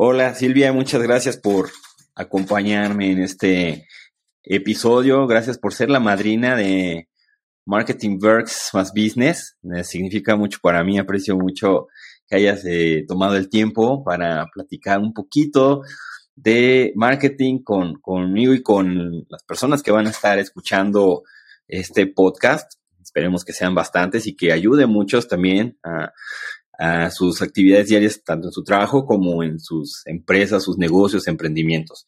Hola Silvia, muchas gracias por acompañarme en este episodio. Gracias por ser la madrina de Marketing Works más Business. significa mucho para mí, aprecio mucho que hayas eh, tomado el tiempo para platicar un poquito de marketing con, conmigo y con las personas que van a estar escuchando este podcast. Esperemos que sean bastantes y que ayude muchos también a, sus actividades diarias, tanto en su trabajo como en sus empresas, sus negocios, emprendimientos.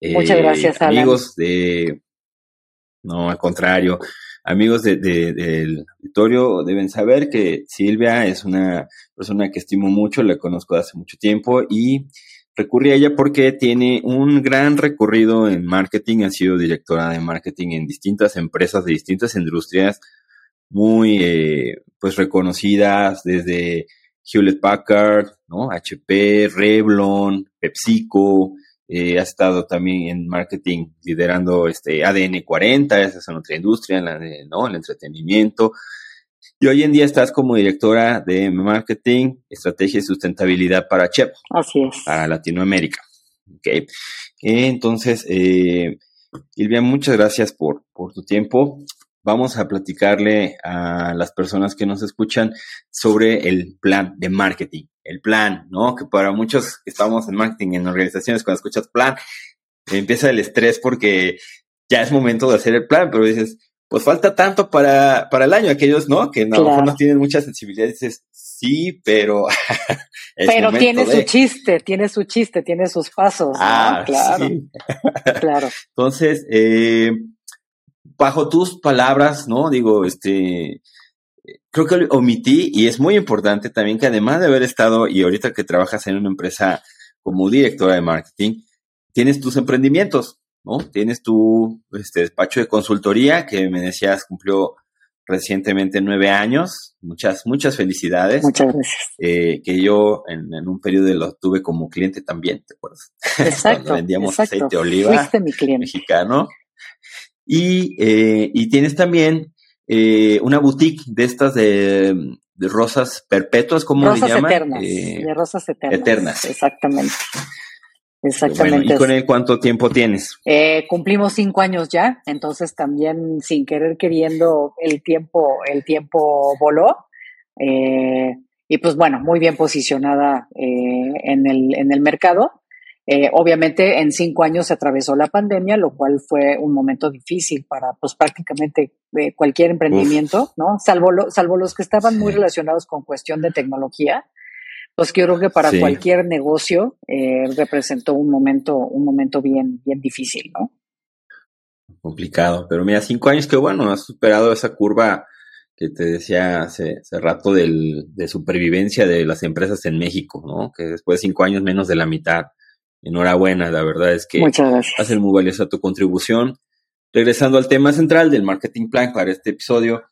Muchas gracias, Alan. Amigos de... No, al contrario. Amigos de, del auditorio deben saber que Silvia es una persona que estimo mucho, la conozco hace mucho tiempo y recurrí a ella porque tiene un gran recorrido en marketing, ha sido directora de marketing en distintas empresas de distintas industrias muy eh, pues reconocidas desde Hewlett Packard, ¿no? HP, Revlon, PepsiCo, eh, ha estado también en marketing liderando este ADN 40, esa es otra industria, la ¿no? el entretenimiento. Y hoy en día estás como directora de marketing, estrategia y sustentabilidad para CHEP. Así es. Para Latinoamérica. Okay. Entonces, eh, Silvia, muchas gracias por, por tu tiempo. Vamos a platicarle a las personas que nos escuchan sobre el plan de marketing. El plan, ¿no? Que para muchos que estamos en marketing, en organizaciones, cuando escuchas plan, empieza el estrés porque ya es momento de hacer el plan, pero dices, pues falta tanto para, para el año. Aquellos, ¿no? Que a lo mejor no tienen mucha sensibilidad, dices, sí, pero. pero tiene su chiste, tiene su chiste, tiene sus pasos. Ah, claro. claro. Entonces, eh, bajo tus palabras, ¿no? Digo, este. Creo que omití, y es muy importante también que además de haber estado, y ahorita que trabajas en una empresa como directora de marketing, tienes tus emprendimientos, ¿no? Tienes tu este, despacho de consultoría que me decías cumplió recientemente nueve años. Muchas, muchas felicidades. Muchas gracias. Eh, que yo en, un periodo lo tuve como cliente también, ¿te acuerdas? Exacto. vendíamos aceite de oliva mi cliente. mexicano. Y, eh, y tienes también eh, una boutique de estas de, de rosas perpetuas, ¿cómo rosas le llaman? Eternas, de rosas eternas. Eternas. Exactamente. Exactamente. ¿Y con él cuánto tiempo tienes? Eh, cumplimos cinco años ya, entonces también sin querer queriendo el tiempo, el tiempo voló. Eh, y pues bueno, muy bien posicionada eh, en, el, en el mercado. Obviamente en cinco años se atravesó la pandemia, lo cual fue un momento difícil para pues prácticamente cualquier emprendimiento, ¿no? Salvo, salvo los que estaban muy relacionados con cuestión de tecnología pues creo que para cualquier negocio eh, representó un momento, un momento bien, bien difícil, ¿no? Complicado, pero mira, cinco años que bueno, has superado esa curva que te decía hace, rato del, de supervivencia de las empresas en México, ¿no? Que después de cinco años menos de la mitad. Enhorabuena, la verdad es que hace muy valiosa tu contribución. Regresando al tema central del marketing plan para este episodio,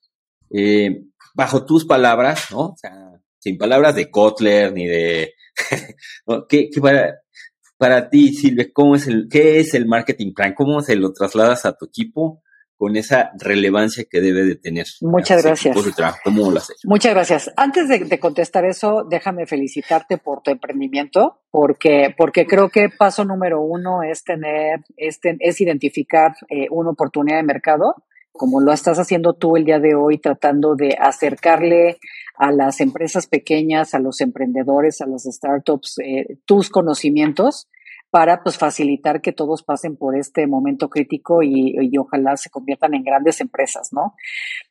eh, bajo tus palabras, ¿no? O sea, sin palabras de Kotler ni de... ¿Qué, para, para ti, Silvia, ¿cómo es el, ¿qué es el marketing plan? ¿Cómo se lo trasladas a tu equipo con esa relevancia que debe de tener? Muchas gracias. ¿Cómo lo haces? Muchas gracias. Antes de, contestar eso, déjame felicitarte por tu emprendimiento, porque, porque creo que paso número uno es tener, es, es identificar eh, una oportunidad de mercado como lo estás haciendo tú el día de hoy, tratando de acercarle a las empresas pequeñas, a los emprendedores, a las startups, eh, tus conocimientos para pues facilitar que todos pasen por este momento crítico y, ojalá se conviertan en grandes empresas, ¿no?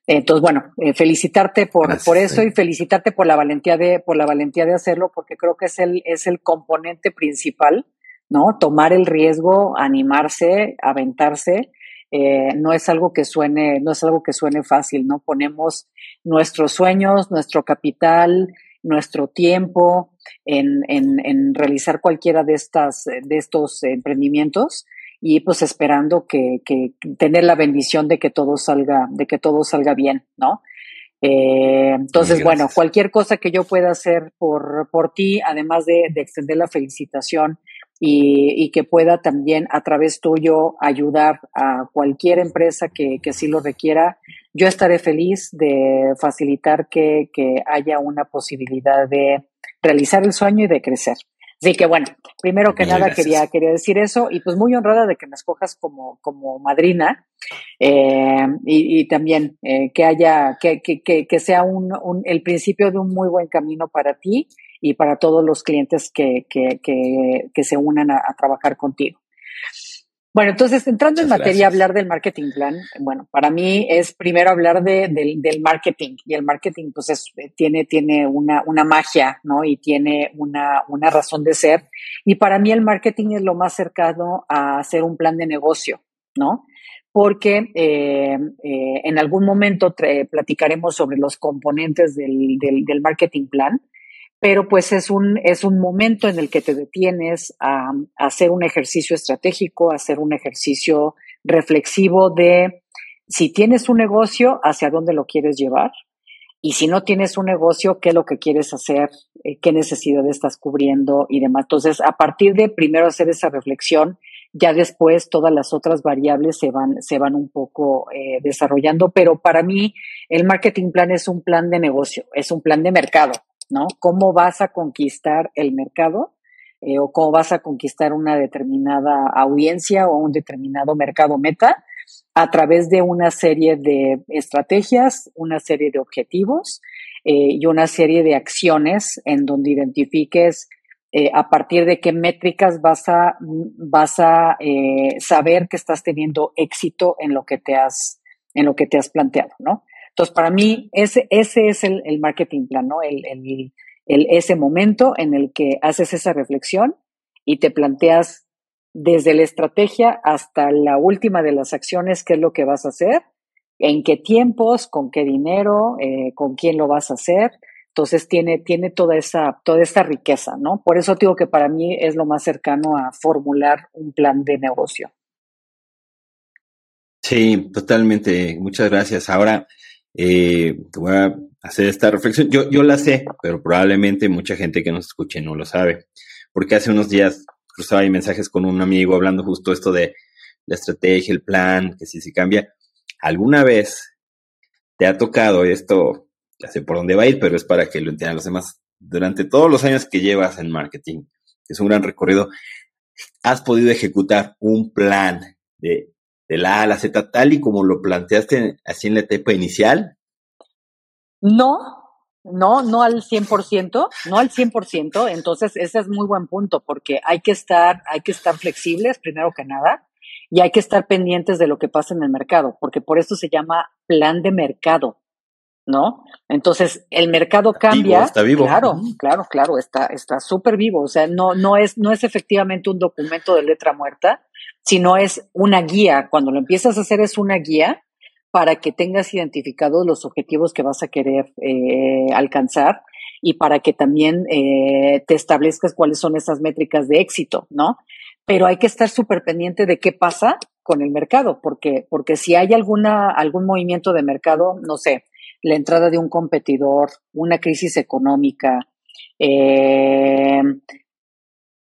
Entonces, bueno, eh, felicitarte por, por eso y felicitarte por la valentía de, por la valentía de hacerlo, porque creo que es el, es el componente principal, ¿no? Tomar el riesgo, animarse, aventarse eh, no es algo que suene, no es algo que suene fácil, ¿no? Ponemos nuestros sueños, nuestro capital, nuestro tiempo en, en, realizar cualquiera de estas, de estos emprendimientos y pues esperando que, que, tener la bendición de que todo salga, de que todo salga bien, ¿no? Eh, entonces, bueno, cualquier cosa que yo pueda hacer por, por ti, además de, de extender la felicitación y, que pueda también a través tuyo ayudar a cualquier empresa que, que sí lo requiera, yo estaré feliz de facilitar que, que haya una posibilidad de realizar el sueño y de crecer. Así que bueno, primero que nada quería, quería decir eso y pues muy honrada de que me escojas como, como madrina eh, y, también eh, que haya, que, que, que, sea un, un, el principio de un muy buen camino para ti y para todos los clientes que, que, que se unan a trabajar contigo. Bueno, entonces entrando en materia, hablar del marketing plan, bueno, para mí es primero hablar de, del, marketing y el marketing pues es, tiene, tiene una, una magia, ¿no? Y tiene una, una razón de ser. Y para mí el marketing es lo más cercano a hacer un plan de negocio, ¿no? Porque eh, eh, en algún momento platicaremos sobre los componentes del, del, del marketing plan pero pues es un, es un momento en el que te detienes a, hacer un ejercicio estratégico, hacer un ejercicio reflexivo de si tienes un negocio, hacia dónde lo quieres llevar. Y si no tienes un negocio, qué es lo que quieres hacer, eh, qué necesidad estás cubriendo y demás. Entonces, a partir de primero hacer esa reflexión, ya después todas las otras variables se van, se van un poco eh, desarrollando. Pero para mí, el marketing plan es un plan de negocio, es un plan de mercado. ¿No? ¿Cómo vas a conquistar el mercado? Eh, o cómo vas a conquistar una determinada audiencia o un determinado mercado meta a través de una serie de estrategias, una serie de objetivos eh, y una serie de acciones en donde identifiques eh, a partir de qué métricas vas a, vas a saber que estás teniendo éxito en lo que te has, en lo que te has planteado, ¿no? Entonces, para mí, ese, ese es el, marketing plan, ¿no? El, el, ese momento en el que haces esa reflexión y te planteas desde la estrategia hasta la última de las acciones, qué es lo que vas a hacer, en qué tiempos, con qué dinero, eh, con quién lo vas a hacer. Entonces tiene, tiene toda esa, toda esa riqueza, ¿no? Por eso digo que para mí es lo más cercano a formular un plan de negocio. Sí, totalmente. Muchas gracias. Ahora, eh, voy a hacer esta reflexión. Yo, yo la sé, pero probablemente mucha gente que nos escuche no lo sabe. Porque hace unos días cruzaba ahí mensajes con un amigo hablando justo esto de la estrategia, el plan, que si se cambia. ¿Alguna vez te ha tocado esto? Ya sé por dónde va a ir, pero es para que lo entiendan los demás. Durante todos los años que llevas en marketing, que es un gran recorrido, has podido ejecutar un plan de de la A a la Z tal y como lo planteaste así en la etapa inicial? No, no, no al 100%, no al 100%, entonces ese es muy buen punto porque hay que estar, hay que estar flexibles primero que nada y hay que estar pendientes de lo que pasa en el mercado, porque por eso se llama plan de mercado, ¿no? Entonces, el mercado cambia. está vivo. Claro, claro, claro, está está súper vivo, o sea, no no es no es efectivamente un documento de letra muerta, sino es una guía. Cuando lo empiezas a hacer es una guía para que tengas identificados los objetivos que vas a querer eh, alcanzar y para que también eh, te establezcas cuáles son esas métricas de éxito, ¿no? Pero hay que estar súper pendiente de qué pasa con el mercado, porque, porque si hay alguna, algún movimiento de mercado, no sé, la entrada de un competidor, una crisis económica, eh,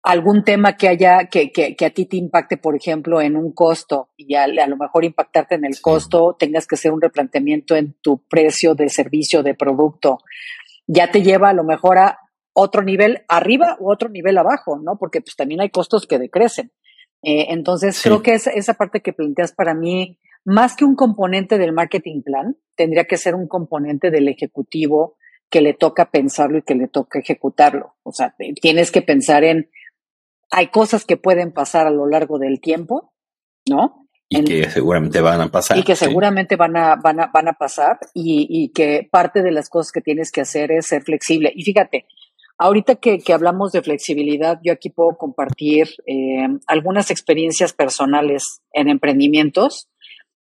algún tema que haya, que, que, que, a ti te impacte, por ejemplo, en un costo y a, lo mejor impactarte en el costo, tengas que hacer un replanteamiento en tu precio de servicio, de producto, ya te lleva a lo mejor a otro nivel arriba u otro nivel abajo, ¿no? Porque pues también hay costos que decrecen. Eh, entonces, creo que esa, esa parte que planteas para mí, más que un componente del marketing plan, tendría que ser un componente del ejecutivo que le toca pensarlo y que le toca ejecutarlo. O sea, tienes que pensar en hay cosas que pueden pasar a lo largo del tiempo, ¿no? Y que seguramente van a pasar. Y que seguramente van, a, van, a, van a pasar y, y, que parte de las cosas que tienes que hacer es ser flexible. Y fíjate, ahorita que, que hablamos de flexibilidad, yo aquí puedo compartir eh, algunas experiencias personales en emprendimientos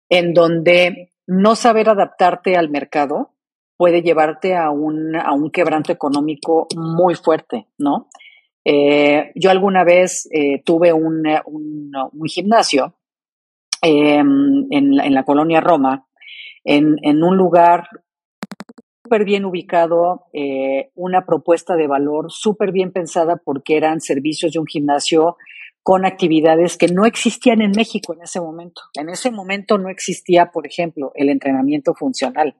en donde no saber adaptarte al mercado puede llevarte a un, a un quebranto económico muy fuerte, ¿no? Eh, yo alguna vez eh, tuve un, un, gimnasio em, en, en, la colonia Roma, en, en un lugar súper bien ubicado, eh, una propuesta de valor súper bien pensada porque eran servicios de un gimnasio con actividades que no existían en México en ese momento. En ese momento no existía, por ejemplo, el entrenamiento funcional.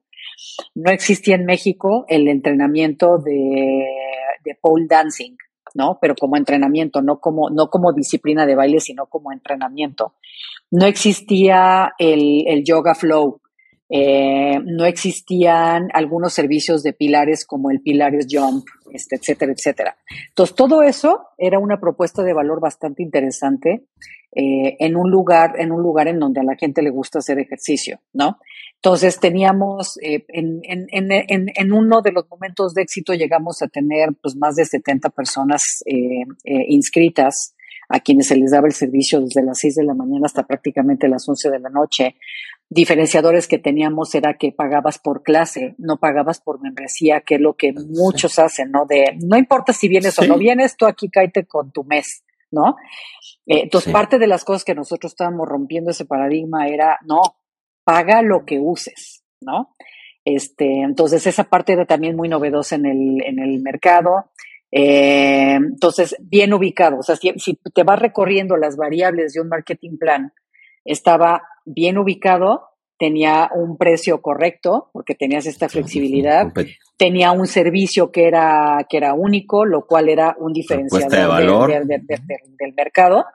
No existía en México el entrenamiento de pole dancing ¿no? Pero como entrenamiento, no como, no como disciplina de baile, sino como entrenamiento. No existía el, el yoga flow, eh, no existían algunos servicios de pilares como el Pilares Jump, este, etcétera, etcétera. Entonces, todo eso era una propuesta de valor bastante interesante eh, en un lugar, en un lugar en donde a la gente le gusta hacer ejercicio, ¿no? Entonces teníamos, eh, en, en, en, en, uno de los momentos de éxito llegamos a tener pues más de 70 personas inscritas a quienes se les daba el servicio desde las 6 de la mañana hasta prácticamente las 11 de la noche diferenciadores que teníamos era que pagabas por clase, no pagabas por membresía, que es lo que muchos hacen, ¿no? De no importa si vienes o no vienes, tú aquí cáete con tu mes, ¿no? Eh, entonces, parte de las cosas que nosotros estábamos rompiendo ese paradigma era, no, paga lo que uses, ¿no? Este, entonces, esa parte era también muy novedosa en el, en el mercado. Eh, entonces, bien ubicado. O sea, si, si te vas recorriendo las variables de un marketing plan, estaba bien ubicado, tenía un precio correcto, porque tenías esta flexibilidad, tenía un servicio que era, que era único, lo cual era un diferenciador del mercado.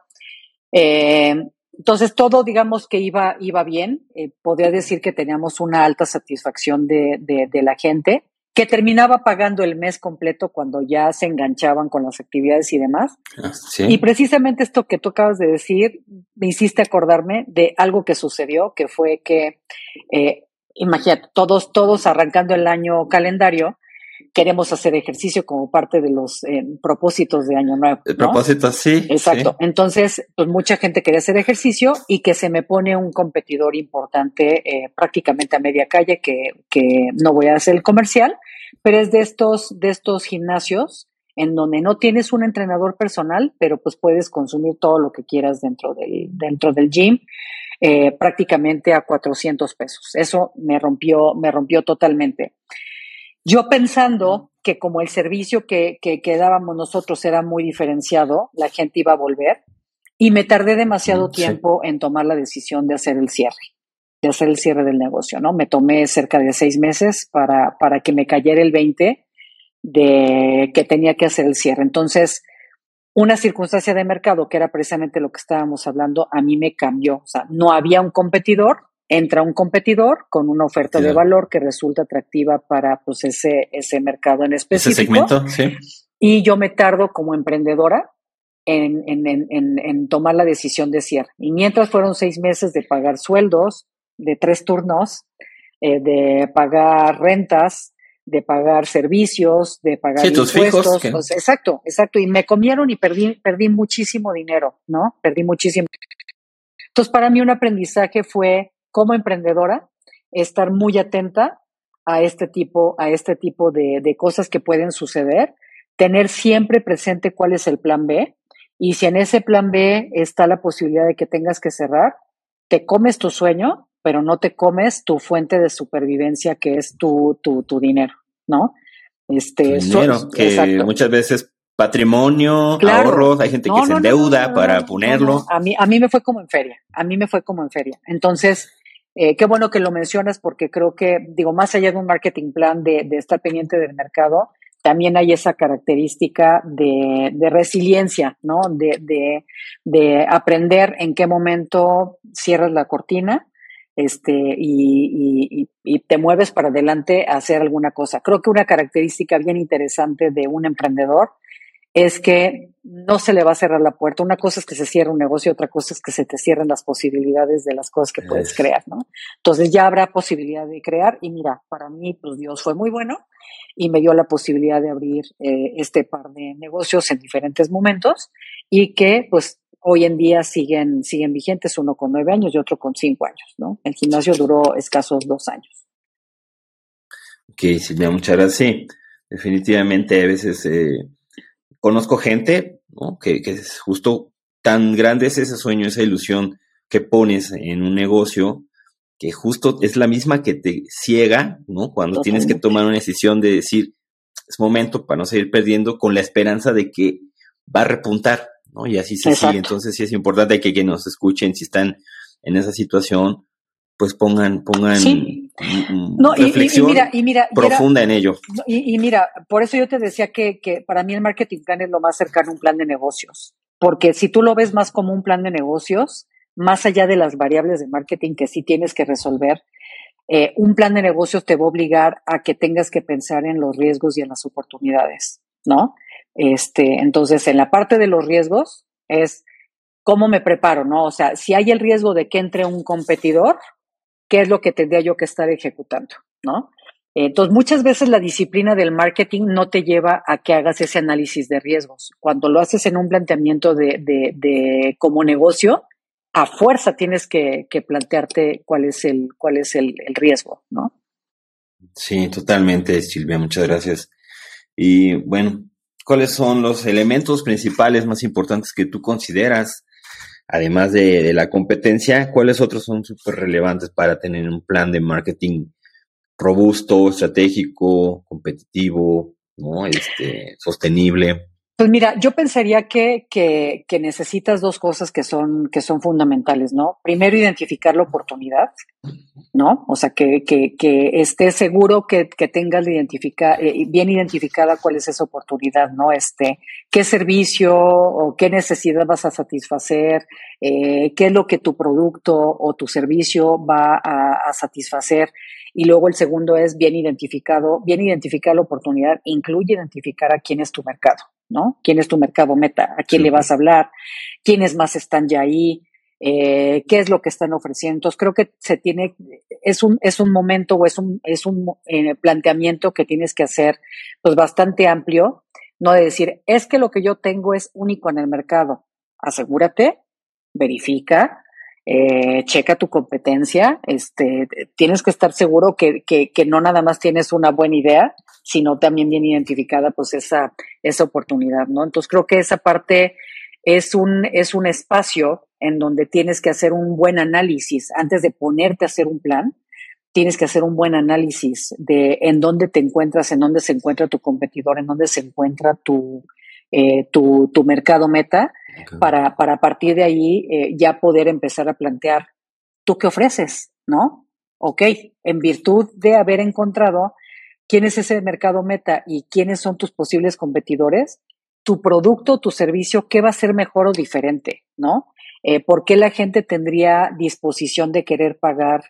Eh, entonces, todo, digamos que iba, iba bien. Eh, podría decir que teníamos una alta satisfacción de, de la gente que terminaba pagando el mes completo cuando ya se enganchaban con las actividades y demás. Ah, y precisamente esto que tú acabas de decir, me hiciste acordarme de algo que sucedió, que fue que, eh, imagínate, todos, todos arrancando el año calendario, queremos hacer ejercicio como parte de los eh, propósitos de Año Nuevo. ¿no? Propósitos, sí. Exacto. Entonces, pues mucha gente quería hacer ejercicio y que se me pone un competidor importante eh, prácticamente a media calle, que, que no voy a hacer el comercial, pero es de estos, de estos gimnasios en donde no tienes un entrenador personal, pero pues puedes consumir todo lo que quieras dentro del, dentro del gym, eh, prácticamente a 400 pesos. Eso me rompió, me rompió totalmente. Yo pensando que como el servicio que, que, que, dábamos nosotros era muy diferenciado, la gente iba a volver y me tardé demasiado tiempo en tomar la decisión de hacer el cierre de hacer el cierre del negocio, ¿no? Me tomé cerca de seis meses para, para que me cayera el 20 de que tenía que hacer el cierre. Entonces, una circunstancia de mercado, que era precisamente lo que estábamos hablando, a mí me cambió. O sea, no había un competidor, entra un competidor con una oferta de valor que resulta atractiva para pues, ese, ese mercado en específico. Ese segmento, sí. Y yo me tardo como emprendedora en, en, en, en, tomar la decisión de cierre. Y mientras fueron seis meses de pagar sueldos, de tres turnos, eh, de pagar rentas, de pagar servicios, de pagar impuestos. Fijos, exacto, exacto. Y me comieron y perdí, perdí muchísimo dinero, ¿no? Perdí muchísimo. Entonces, para mí un aprendizaje fue, como emprendedora, estar muy atenta a este tipo, a este tipo de, de cosas que pueden suceder, tener siempre presente cuál es el plan B. Y si en ese plan B está la posibilidad de que tengas que cerrar, te comes tu sueño pero no te comes tu fuente de supervivencia que es tu, tu, tu dinero, ¿no? Este, dinero, que muchas veces patrimonio, ahorros, hay gente que se endeuda para ponerlo. A mí, a mí me fue como en feria, a mí me fue como en feria. Entonces, eh, qué bueno que lo mencionas porque creo que, digo, más allá de un marketing plan de, de estar pendiente del mercado, también hay esa característica de, de resiliencia, ¿no? De, de, de, aprender en qué momento cierras la cortina este, y, y, te mueves para adelante a hacer alguna cosa. Creo que una característica bien interesante de un emprendedor es que no se le va a cerrar la puerta. Una cosa es que se cierre un negocio, otra cosa es que se te cierren las posibilidades de las cosas que puedes crear, ¿no? Entonces ya habrá posibilidad de crear y mira, para mí, pues Dios fue muy bueno y me dio la posibilidad de abrir eh, este par de negocios en diferentes momentos y que pues hoy en día siguen, siguen vigentes, uno con nueve años y otro con cinco años, ¿no? El gimnasio duró escasos dos años. Ok, Silvia, muchas gracias. Sí, definitivamente a veces eh, conozco gente, ¿no? Que, que es justo tan grande es ese sueño, esa ilusión que pones en un negocio que justo es la misma que te ciega, ¿no? Cuando tienes que tomar una decisión de decir, es momento para no seguir perdiendo con la esperanza de que va a repuntar, ¿no? Y así se sigue. Entonces sí es importante que, que nos escuchen si están en esa situación, pues pongan, pongan reflexión profunda en ello. Y, mira, por eso yo te decía que, que para mí el marketing plan es lo más cercano a un plan de negocios, porque si tú lo ves más como un plan de negocios, más allá de las variables de marketing que sí tienes que resolver, eh, un plan de negocios te va a obligar a que tengas que pensar en los riesgos y en las oportunidades, ¿no? Este, entonces, en la parte de los riesgos es cómo me preparo, ¿no? O sea, si hay el riesgo de que entre un competidor, ¿qué es lo que tendría yo que estar ejecutando, ¿no? Entonces, muchas veces la disciplina del marketing no te lleva a que hagas ese análisis de riesgos. Cuando lo haces en un planteamiento de, de, de como negocio, a fuerza tienes que, plantearte cuál es el, cuál es el, riesgo, ¿no? Sí, totalmente, Silvia, muchas gracias. Y bueno, ¿cuáles son los elementos principales más importantes que tú consideras, además de, la competencia, cuáles otros son súper relevantes para tener un plan de marketing robusto, estratégico, competitivo, ¿no? Este, sostenible? Pues mira, yo pensaría que, que, que, necesitas dos cosas que son, que son fundamentales, ¿no? Primero, identificar la oportunidad, ¿no? O sea, que, que, que estés seguro que, que tengas identifica, eh, bien identificada cuál es esa oportunidad, ¿no? Este, qué servicio o qué necesidad vas a satisfacer, eh, qué es lo que tu producto o tu servicio va a, a satisfacer. Y luego el segundo es bien identificado, bien identificar la oportunidad, incluye identificar a quién es tu mercado, ¿no? ¿Quién es tu mercado meta? ¿A quién le vas a hablar? ¿Quiénes más están ya ahí? Eh, ¿Qué es lo que están ofreciendo? Entonces creo que se tiene, es un, es un momento o es un, es un eh, planteamiento que tienes que hacer pues bastante amplio, no de decir, es que lo que yo tengo es único en el mercado. Asegúrate, verifica, eh, checa tu competencia, este, tienes que estar seguro que, que, que, no nada más tienes una buena idea, sino también bien identificada pues esa, esa oportunidad, ¿no? Entonces creo que esa parte es un, es un espacio en donde tienes que hacer un buen análisis antes de ponerte a hacer un plan. Tienes que hacer un buen análisis de en dónde te encuentras, en dónde se encuentra tu competidor, en dónde se encuentra tu, eh, tu, tu, mercado meta para, para a partir de ahí eh, ya poder empezar a plantear tú qué ofreces, ¿no? Ok, en virtud de haber encontrado quién es ese mercado meta y quiénes son tus posibles competidores, tu producto, tu servicio, qué va a ser mejor o diferente, ¿no? Eh, ¿Por qué la gente tendría disposición de querer pagar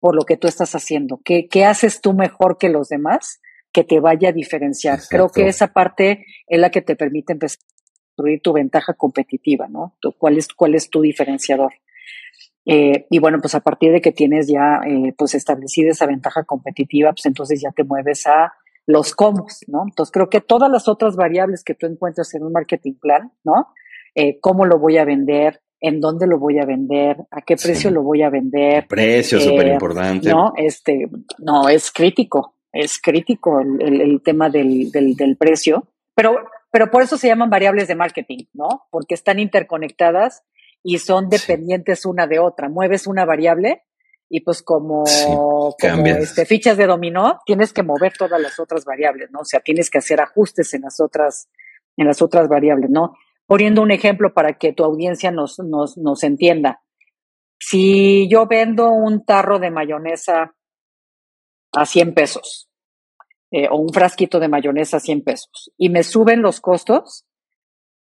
por lo que tú estás haciendo? ¿Qué, qué haces tú mejor que los demás que te vaya a diferenciar? Creo que esa parte es la que te permite empezar construir tu ventaja competitiva, ¿no? ¿Cuál es, cuál es tu diferenciador? Eh, y bueno, pues a partir de que tienes ya eh, pues establecida esa ventaja competitiva, pues entonces ya te mueves a los cómo, ¿no? Entonces creo que todas las otras variables que tú encuentras en un marketing plan, ¿no? Eh, ¿Cómo lo voy a vender? ¿En dónde lo voy a vender? ¿A qué precio lo voy a vender? Precio, súper importante. No, este, no, es crítico, es crítico el, el, tema del, del, del precio, pero pero por eso se llaman variables de marketing, ¿no? Porque están interconectadas y son dependientes una de otra. Mueves una variable y pues como, este, fichas de dominó, tienes que mover todas las otras variables, ¿no? O sea, tienes que hacer ajustes en las otras, en las otras variables, ¿no? Poniendo un ejemplo para que tu audiencia nos, nos, nos entienda. Si yo vendo un tarro de mayonesa a 100 pesos, eh, o un frasquito de mayonesa a 100 pesos y me suben los costos,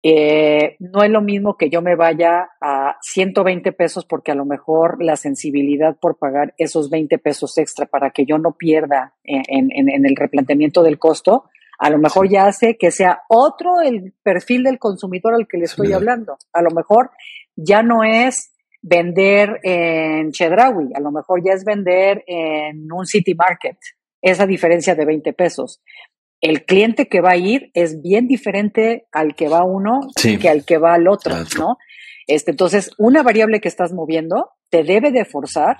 eh, no es lo mismo que yo me vaya a 120 pesos porque a lo mejor la sensibilidad por pagar esos 20 pesos extra para que yo no pierda en, en, el replanteamiento del costo, a lo mejor ya hace que sea otro el perfil del consumidor al que le estoy hablando. A lo mejor ya no es vender en Chedraui, a lo mejor ya es vender en un City Market, esa diferencia de 20 pesos. El cliente que va a ir es bien diferente al que va uno que al que va al otro, ¿no? Este, entonces, una variable que estás moviendo te debe de forzar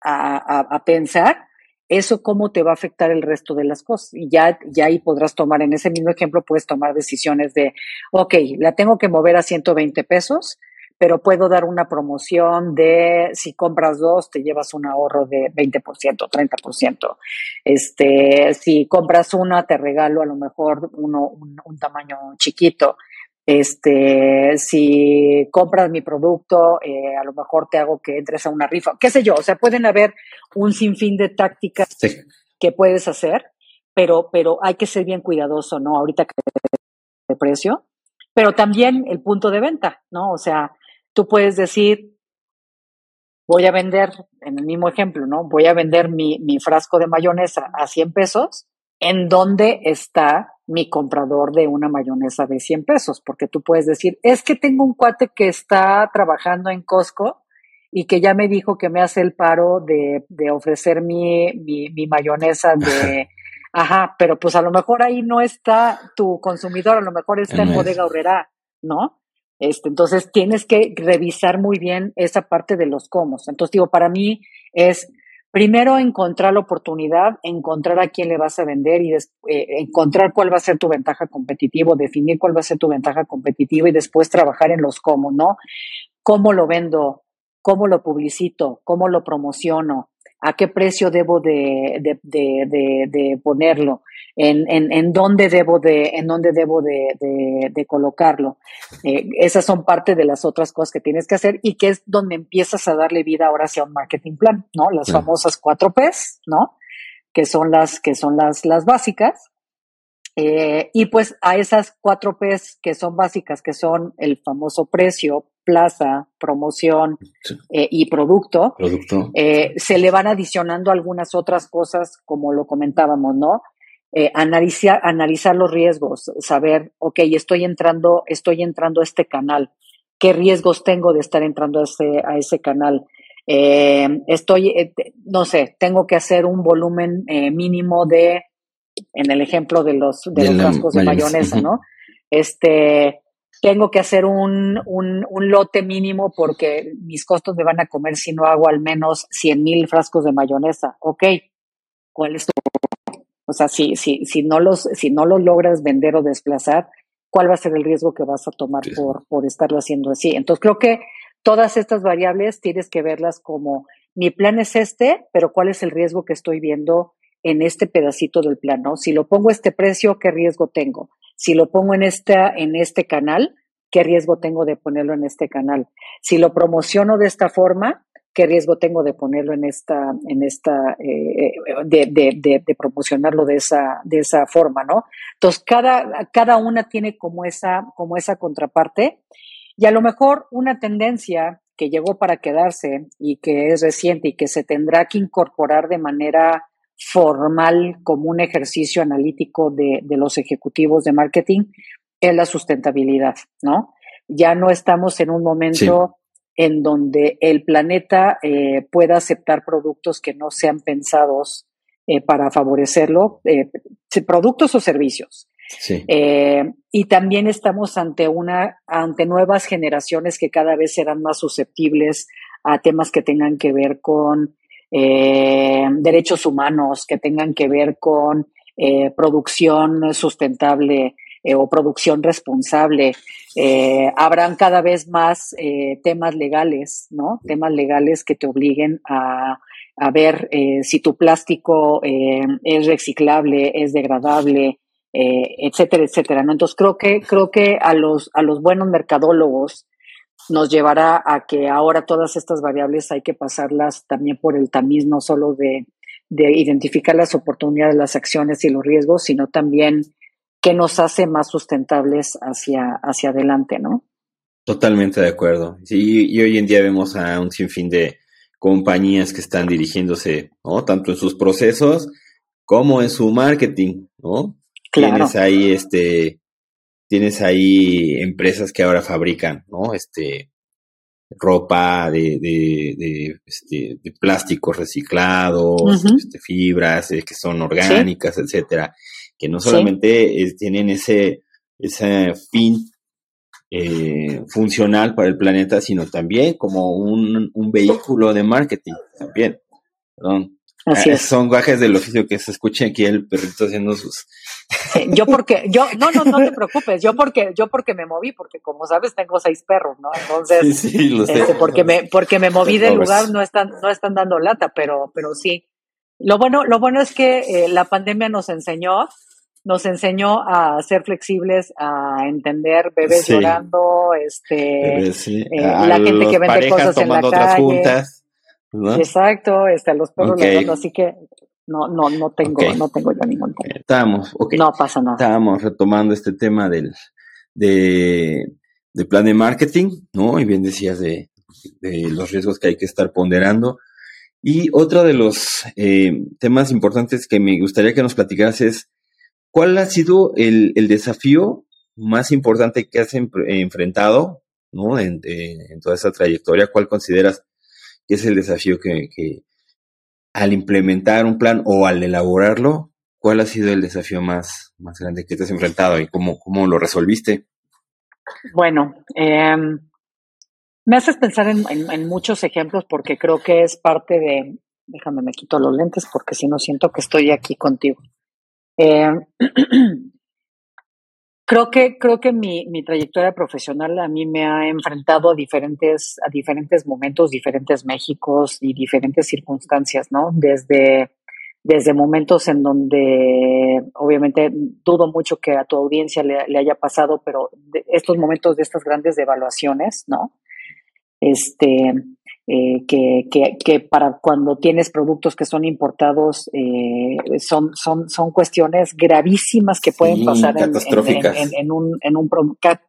a, pensar eso cómo te va a afectar el resto de las cosas. Y ya, ya ahí podrás tomar, en ese mismo ejemplo, puedes tomar decisiones de, ok, la tengo que mover a 120 pesos, pero puedo dar una promoción de si compras dos te llevas un ahorro de 20%, 30%. Este, si compras una te regalo a lo mejor uno, un, tamaño chiquito. Este, si compras mi producto, eh, a lo mejor te hago que entres a una rifa, qué sé yo, o sea, pueden haber un sinfín de tácticas que puedes hacer, pero, pero hay que ser bien cuidadoso, ¿no? Ahorita que de precio, pero también el punto de venta, ¿no? O sea, tú puedes decir, voy a vender, en el mismo ejemplo, ¿no? Voy a vender mi, mi frasco de mayonesa a 100 pesos, ¿en dónde está mi comprador de una mayonesa de 100 pesos? Porque tú puedes decir, es que tengo un cuate que está trabajando en Costco y que ya me dijo que me hace el paro de, de ofrecer mi, mi, mi mayonesa de... Ajá, pero pues a lo mejor ahí no está tu consumidor, a lo mejor está en bodega horrera, ¿no? Este, entonces tienes que revisar muy bien esa parte de los cómo. Entonces digo, para mí es primero encontrar la oportunidad, encontrar a quién le vas a vender y eh, encontrar cuál va a ser tu ventaja competitiva, definir cuál va a ser tu ventaja competitiva y después trabajar en los cómo, ¿no? ¿Cómo lo vendo? ¿Cómo lo publicito? ¿Cómo lo promociono? ¿A qué precio debo de, de, de, de ponerlo? en, en, en dónde debo de, en dónde debo de, de, colocarlo. Eh, esas son parte de las otras cosas que tienes que hacer y que es donde empiezas a darle vida ahora hacia un marketing plan, ¿no? Las famosas cuatro P's, ¿no? Que son las, que son las, las básicas. Eh, y pues a esas cuatro P's que son básicas, que son el famoso precio, plaza, promoción eh, y producto, producto. se le van adicionando algunas otras cosas, como lo comentábamos, ¿no? eh, analizar, analizar los riesgos, saber, ok, estoy entrando, estoy entrando a este canal, qué riesgos tengo de estar entrando a ese, a ese canal. Eh, estoy, eh, no sé, tengo que hacer un volumen eh, mínimo de, en el ejemplo de los, de, los frascos de mayonesa, ¿no? Este, tengo que hacer un, un, un, lote mínimo porque mis costos me van a comer si no hago al menos 100 mil frascos de mayonesa. Ok, ¿cuál es tu o sea, si, si, si, no los, si no los logras vender o desplazar, ¿cuál va a ser el riesgo que vas a tomar por, por estarlo haciendo así? Entonces creo que todas estas variables tienes que verlas como mi plan es este, pero ¿cuál es el riesgo que estoy viendo en este pedacito del plan? ¿no? Si lo pongo a este precio, ¿qué riesgo tengo? Si lo pongo en, esta, en este canal, ¿qué riesgo tengo de ponerlo en este canal? Si lo promociono de esta forma, qué riesgo tengo de ponerlo en esta, en esta, eh, de, de, de, promocionarlo de esa, de esa forma, ¿no? Entonces, cada, cada una tiene como esa, como esa contraparte. Y a lo mejor una tendencia que llegó para quedarse y que es reciente y que se tendrá que incorporar de manera formal como un ejercicio analítico de, de los ejecutivos de marketing es la sustentabilidad, ¿no? Ya no estamos en un momento en donde el planeta eh, pueda aceptar productos que no sean pensados eh, para favorecerlo, eh, productos o servicios. Sí. y también estamos ante una, ante nuevas generaciones que cada vez serán más susceptibles a temas que tengan que ver con derechos humanos, que tengan que ver con producción sustentable, eh, o producción responsable. Eh, habrán cada vez más eh, temas legales, ¿no? Temas legales que te obliguen a, a ver si tu plástico es reciclable, es degradable, etcétera, etcétera. ¿no? Entonces creo que, creo que a los, a los buenos mercadólogos nos llevará a que ahora todas estas variables hay que pasarlas también por el tamiz, no solo de, de identificar las oportunidades, las acciones y los riesgos, sino también que nos hace más sustentables hacia, hacia adelante, ¿no? Totalmente de acuerdo. Sí, y hoy en día vemos a un sinfín de compañías que están dirigiéndose, ¿no? Tanto en sus procesos como en su marketing, ¿no? Claro. Tienes ahí, este, tienes ahí empresas que ahora fabrican, ¿no? Este, ropa de, de, de, este, de plásticos reciclados, este, fibras eh, que son orgánicas, etcétera que no solamente tienen ese, ese fin eh, funcional para el planeta, sino también como un, un vehículo de marketing también. Perdón. Así ah, es. Son gajes del oficio que se escuchen aquí el perrito haciendo sus. yo porque, yo, no, no, no te preocupes, yo porque, yo porque me moví, porque como sabes tengo seis perros, ¿no? Entonces, sí, sí, lo sé. Este, porque me, porque me moví del lugar, no están, no están dando lata, pero, pero sí. Lo bueno, lo bueno es que eh, la pandemia nos enseñó nos enseñó a ser flexibles, a entender bebés llorando, este, eh, la gente que vende cosas en la calle. Juntas, Exacto, este, los perros así que no, no, no tengo, no tengo yo ningún tema. Estábamos, No pasa nada. Estábamos retomando este tema del, de, de plan de marketing, ¿no? Y bien decías de, de los riesgos que hay que estar ponderando. Y otro de los eh, temas importantes que me gustaría que nos platicaras es, ¿cuál ha sido el, el desafío más importante que has enfrentado ¿no? En, en, toda esa trayectoria? ¿Cuál consideras que es el desafío que, al implementar un plan o al elaborarlo, cuál ha sido el desafío más, más grande que te has enfrentado y cómo, cómo lo resolviste? Bueno, eh, me haces pensar en, muchos ejemplos porque creo que es parte de, déjame me quito los lentes porque si no siento que estoy aquí contigo. Eh, creo que, creo que mi, mi, trayectoria profesional a mí me ha enfrentado a diferentes, a diferentes momentos, diferentes Méxicos y diferentes circunstancias, ¿no? Desde, desde momentos en donde obviamente dudo mucho que a tu audiencia le, le haya pasado, pero estos momentos de estas grandes devaluaciones, ¿no? este, eh, que, que, que, para cuando tienes productos que son importados eh, son, son, son cuestiones gravísimas que pueden pasar en, en, en, un, en un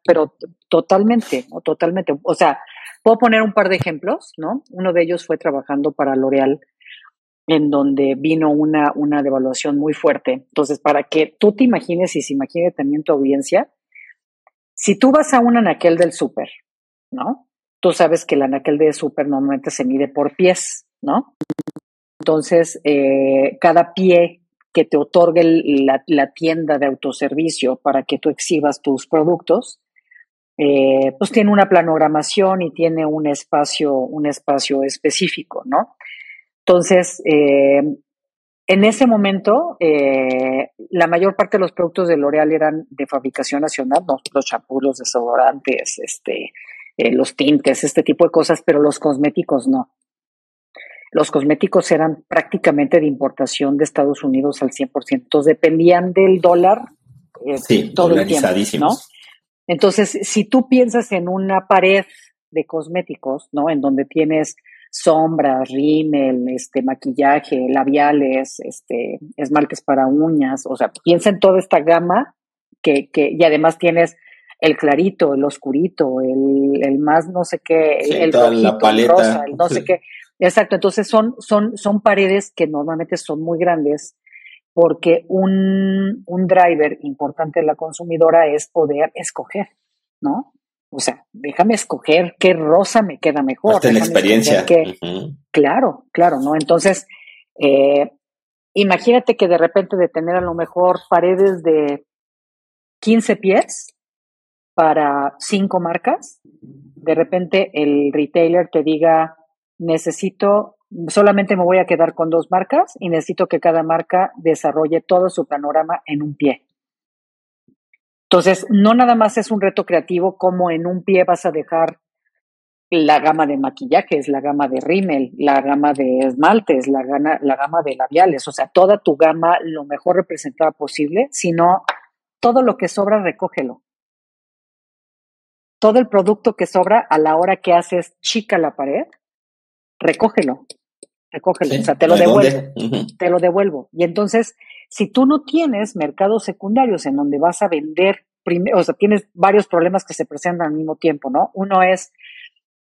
pero totalmente, totalmente. O sea, puedo poner un par de ejemplos, ¿no? Uno de ellos fue trabajando para L'Oreal en donde vino una, una devaluación muy fuerte. Entonces, para que tú te imagines y se imagine también tu audiencia, si tú vas a un anaquel del súper, ¿no? Tú sabes que el anaquel de súper normalmente se mide por pies, ¿no? Entonces, eh, cada pie que te otorgue la, tienda de autoservicio para que tú exhibas tus productos, eh, pues tiene una planogramación y tiene un espacio, un espacio específico, ¿no? Entonces, eh, en ese momento, la mayor parte de los productos de L'Oreal eran de fabricación nacional, los champús, los desodorantes, este, eh, los tintes, este tipo de cosas, pero los cosméticos no. Los cosméticos eran prácticamente de importación de Estados Unidos al 100%, entonces dependían del dólar eh, sí, todo el tiempo, ¿no? Entonces, si tú piensas en una pared de cosméticos, ¿no? En donde tienes sombras, rímel, este, maquillaje, labiales, este, esmaltes para uñas, o sea, piensa en toda esta gama que, que, y además tienes el clarito, el oscurito, el, el más no sé qué, el rojito, el rosa, el no sé qué. Exacto, entonces son, son, son paredes que normalmente son muy grandes porque un, un driver importante de la consumidora es poder escoger, ¿no? O sea, déjame escoger qué rosa me queda mejor. la experiencia. Claro, claro, ¿no? Entonces, eh, imagínate que de repente de tener a lo mejor paredes de 15 pies, para cinco marcas, de repente el retailer te diga, necesito, solamente me voy a quedar con dos marcas y necesito que cada marca desarrolle todo su panorama en un pie. Entonces, no nada más es un reto creativo como en un pie vas a dejar la gama de maquillajes, la gama de rímel, la gama de esmaltes, la, gama, la gama de labiales, o sea, toda tu gama lo mejor representada posible, sino todo lo que sobra, recógelo todo el producto que sobra a la hora que haces chica la pared, recógelo, recógelo, o sea, te lo devuelvo, te lo devuelvo. Y entonces, si tú no tienes mercados secundarios en donde vas a vender, o sea, tienes varios problemas que se presentan al mismo tiempo, ¿no? Uno es,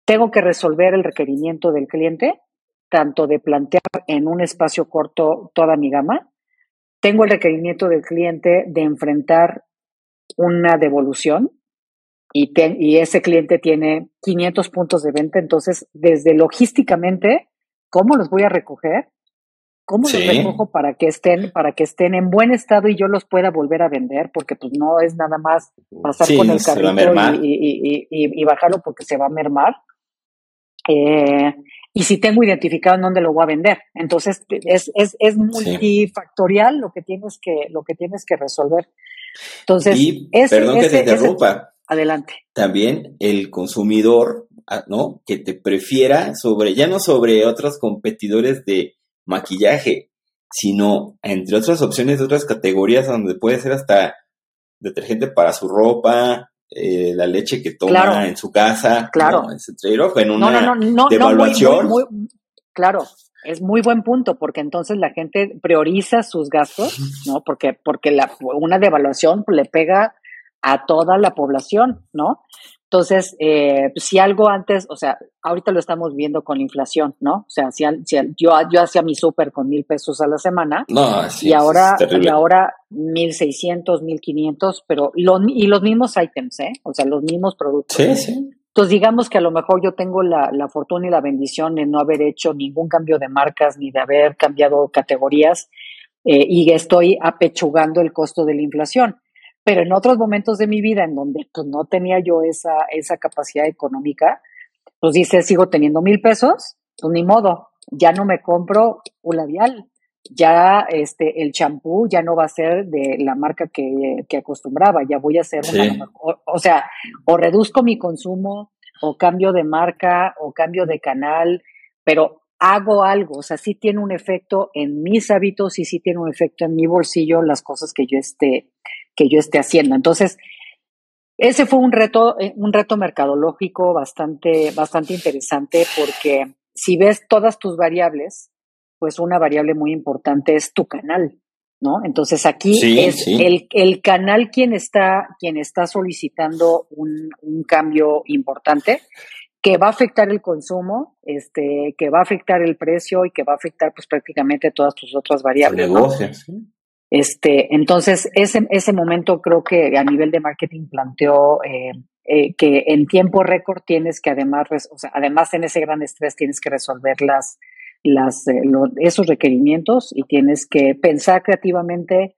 tengo que resolver el requerimiento del cliente, tanto de plantear en un espacio corto toda mi gama, tengo el requerimiento del cliente de enfrentar una devolución, y, ese cliente tiene 500 puntos de venta, entonces desde logísticamente, ¿cómo los voy a recoger? ¿Cómo los recojo para que estén, para que estén en buen estado y yo los pueda volver a vender? Porque pues no es nada más pasar con el carrito y, y, bajarlo porque se va a mermar. Eh, y si tengo identificado en dónde lo voy a vender. Entonces es, es, es multifactorial lo que tienes que, lo que tienes que resolver. Entonces, y, perdón que te interrumpa. Adelante. También el consumidor, ah, ¿no? Que te prefiera sobre, ya no sobre otros competidores de maquillaje, sino entre otras opciones de otras categorías donde puede ser hasta detergente para su ropa, eh, la leche que toma en su casa, claro. ¿no? en una devaluación. claro, es muy buen punto porque entonces la gente prioriza sus gastos, ¿no? Porque porque la, una devaluación le pega a toda la población, ¿no? Entonces, eh, si algo antes, o sea, ahorita lo estamos viendo con inflación, ¿no? O sea, si, yo, yo hacía mi súper con mil pesos a la semana y ahora y ahora mil seiscientos, mil quinientos, pero lo, y los mismos items, ¿eh? O sea, los mismos productos. Sí, sí. Entonces, digamos que a lo mejor yo tengo la, la fortuna y la bendición de no haber hecho ningún cambio de marcas ni de haber cambiado categorías eh, y estoy apechugando el costo de la inflación. Pero en otros momentos de mi vida en donde pues, no tenía yo esa, esa capacidad económica, pues dice, sigo teniendo mil pesos, pues ni modo, ya no me compro un labial, ya este, el champú ya no va a ser de la marca que, que acostumbraba, ya voy a hacer una, o, o, sea, o reduzco mi consumo, o cambio de marca, o cambio de canal, pero hago algo, o sea, sí tiene un efecto en mis hábitos y sí tiene un efecto en mi bolsillo las cosas que yo esté, que yo esté haciendo. Entonces, ese fue un reto, eh, un reto mercadológico bastante, bastante interesante porque si ves todas tus variables, pues una variable muy importante es tu canal, ¿no? Entonces aquí es El, el, canal quien está, quien está solicitando un, un, cambio importante que va a afectar el consumo, este, que va a afectar el precio y que va a afectar pues prácticamente todas tus otras variables. Este, entonces, ese, ese momento creo que a nivel de marketing planteó eh, eh, que en tiempo récord tienes que además, o sea, además en ese gran estrés tienes que resolver las, las, eh, esos requerimientos y tienes que pensar creativamente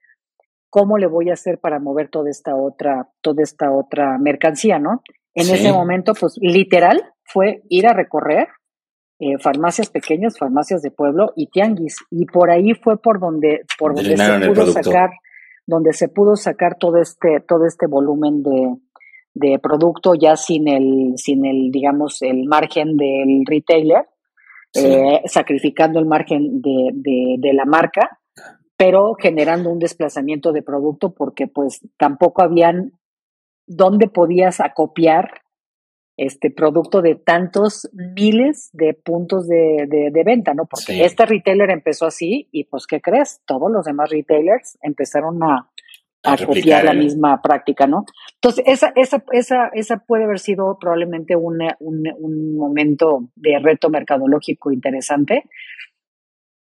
cómo le voy a hacer para mover toda esta otra, toda esta otra mercancía, ¿no? En ese momento, pues literal fue ir a recorrer eh, farmacias pequeñas, farmacias de pueblo y tianguis. Y por ahí fue por donde, por donde se pudo sacar, donde se pudo sacar todo este, todo este volumen de, de producto ya sin el, sin el, digamos, el margen del retailer, eh, sacrificando el margen de, de, de, la marca, pero generando un desplazamiento de producto porque pues tampoco habían dónde podías acopiar este producto de tantos miles de puntos de, de, venta, ¿no? Porque este retailer empezó así y pues, ¿qué crees? Todos los demás retailers empezaron a, a, copiar la misma práctica, ¿no? Entonces, esa, esa, esa, esa puede haber sido probablemente un, un momento de reto mercadológico interesante.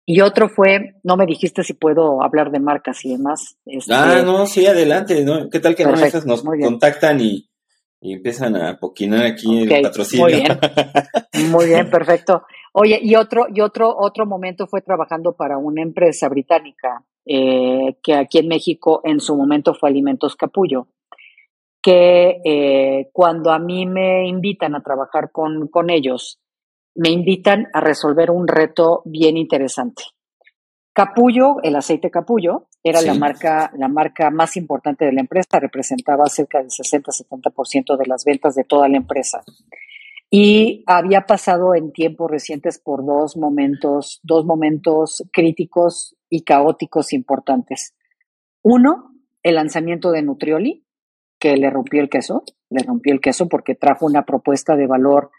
Y otro fue, no me dijiste si puedo hablar de marcas y demás. Este ah, no, sí, adelante, ¿no? ¿Qué tal que Perfecto, nos contactan y y empiezan a poquinar aquí el patrocinio. Muy bien, muy bien, perfecto. Oye, y otro, y otro, otro momento fue trabajando para una empresa británica eh, que aquí en México en su momento fue Alimentos Capullo, que eh, cuando a mí me invitan a trabajar con, con ellos, me invitan a resolver un reto bien interesante. Capullo, el aceite Capullo, era la marca, la marca más importante de la empresa, representaba cerca del 60-70% de las ventas de toda la empresa. Y había pasado en tiempos recientes por dos momentos, dos momentos críticos y caóticos importantes. Uno, el lanzamiento de Nutrioli, que le rompió el queso, le rompió el queso porque trajo una propuesta de valor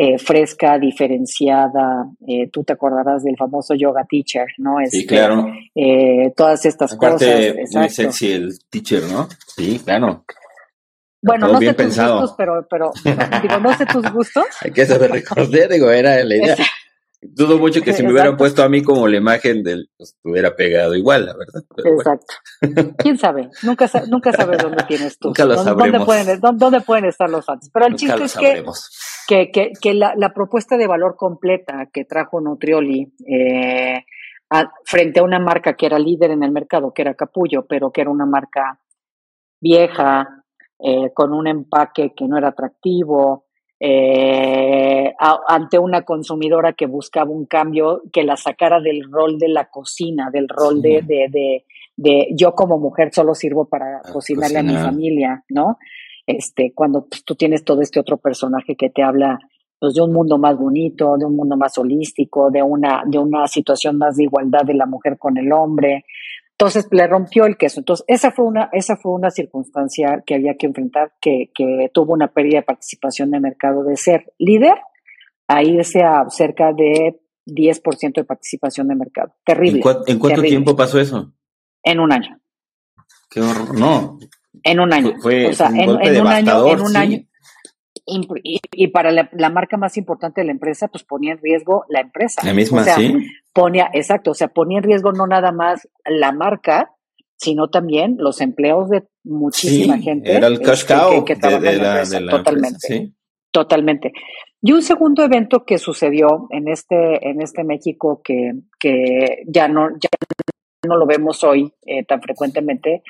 eh, fresca, diferenciada. Eh, tú te acordarás del famoso yoga teacher, ¿no? sí, este, claro. Eh, todas estas cosas. Muy sexy el teacher, ¿no? Sí, claro. Bueno, no sé tus gustos, pero, pero digo, no sé tus gustos. Hay que saber recordar, digo, era la idea. Dudo mucho que si me hubieran puesto a mí como la imagen del, pues hubiera pegado igual, la verdad. Exacto. ¿Quién sabe? Nunca, nunca sabes dónde tienes tú. Nunca lo ¿Dónde, pueden, dónde, pueden, estar los fans? Pero el chiste es que, que, que, la, la, propuesta de valor completa que trajo Nutrioli eh, frente a una marca que era líder en el mercado, que era Capullo, pero que era una marca vieja, eh, con un empaque que no era atractivo, eh, ante una consumidora que buscaba un cambio que la sacara del rol de la cocina, del rol de, de, de, yo como mujer solo sirvo para cocinarle a mi familia, ¿no? Este, cuando pues, tú tienes todo este otro personaje que te habla pues, de un mundo más bonito, de un mundo más holístico, de una, de una situación más de igualdad de la mujer con el hombre. Entonces le rompió el queso. Entonces, esa fue una, esa fue una circunstancia que había que enfrentar, que, que tuvo una pérdida de participación de mercado de ser líder a irse a cerca de 10% de participación de mercado. Terrible. ¿En, cuánto tiempo pasó eso? En un año. Qué horror. No. En un año. Fue, o sea, en, un año, en un año. Y, para la, marca más importante de la empresa, pues ponía en riesgo la empresa. La misma, sí. Ponía, exacto, o sea, ponía en riesgo no nada más la marca, sino también los empleos de muchísima gente. Era el cash cow que, de, la, totalmente. ¿sí? Totalmente. Y un segundo evento que sucedió en este, en este México que, que ya no, ya no lo vemos hoy eh, tan frecuentemente,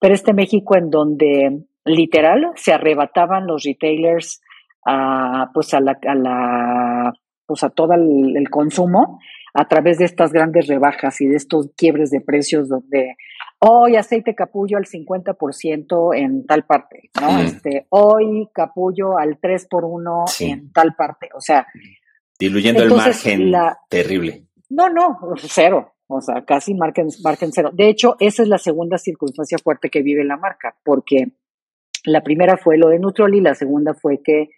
pero este México en donde literal se arrebataban los retailers a, pues a la, a la pues a todo el, consumo a través de estas grandes rebajas y de estos quiebres de precios donde hoy aceite capullo al 50% en tal parte, ¿no? Este, hoy capullo al 3 por 1 en tal parte, o sea, diluyendo el margen terrible. No, no, cero. O sea, casi margen, margen cero. De hecho, esa es la segunda circunstancia fuerte que vive la marca, porque la primera fue lo de Nutroli, la segunda fue que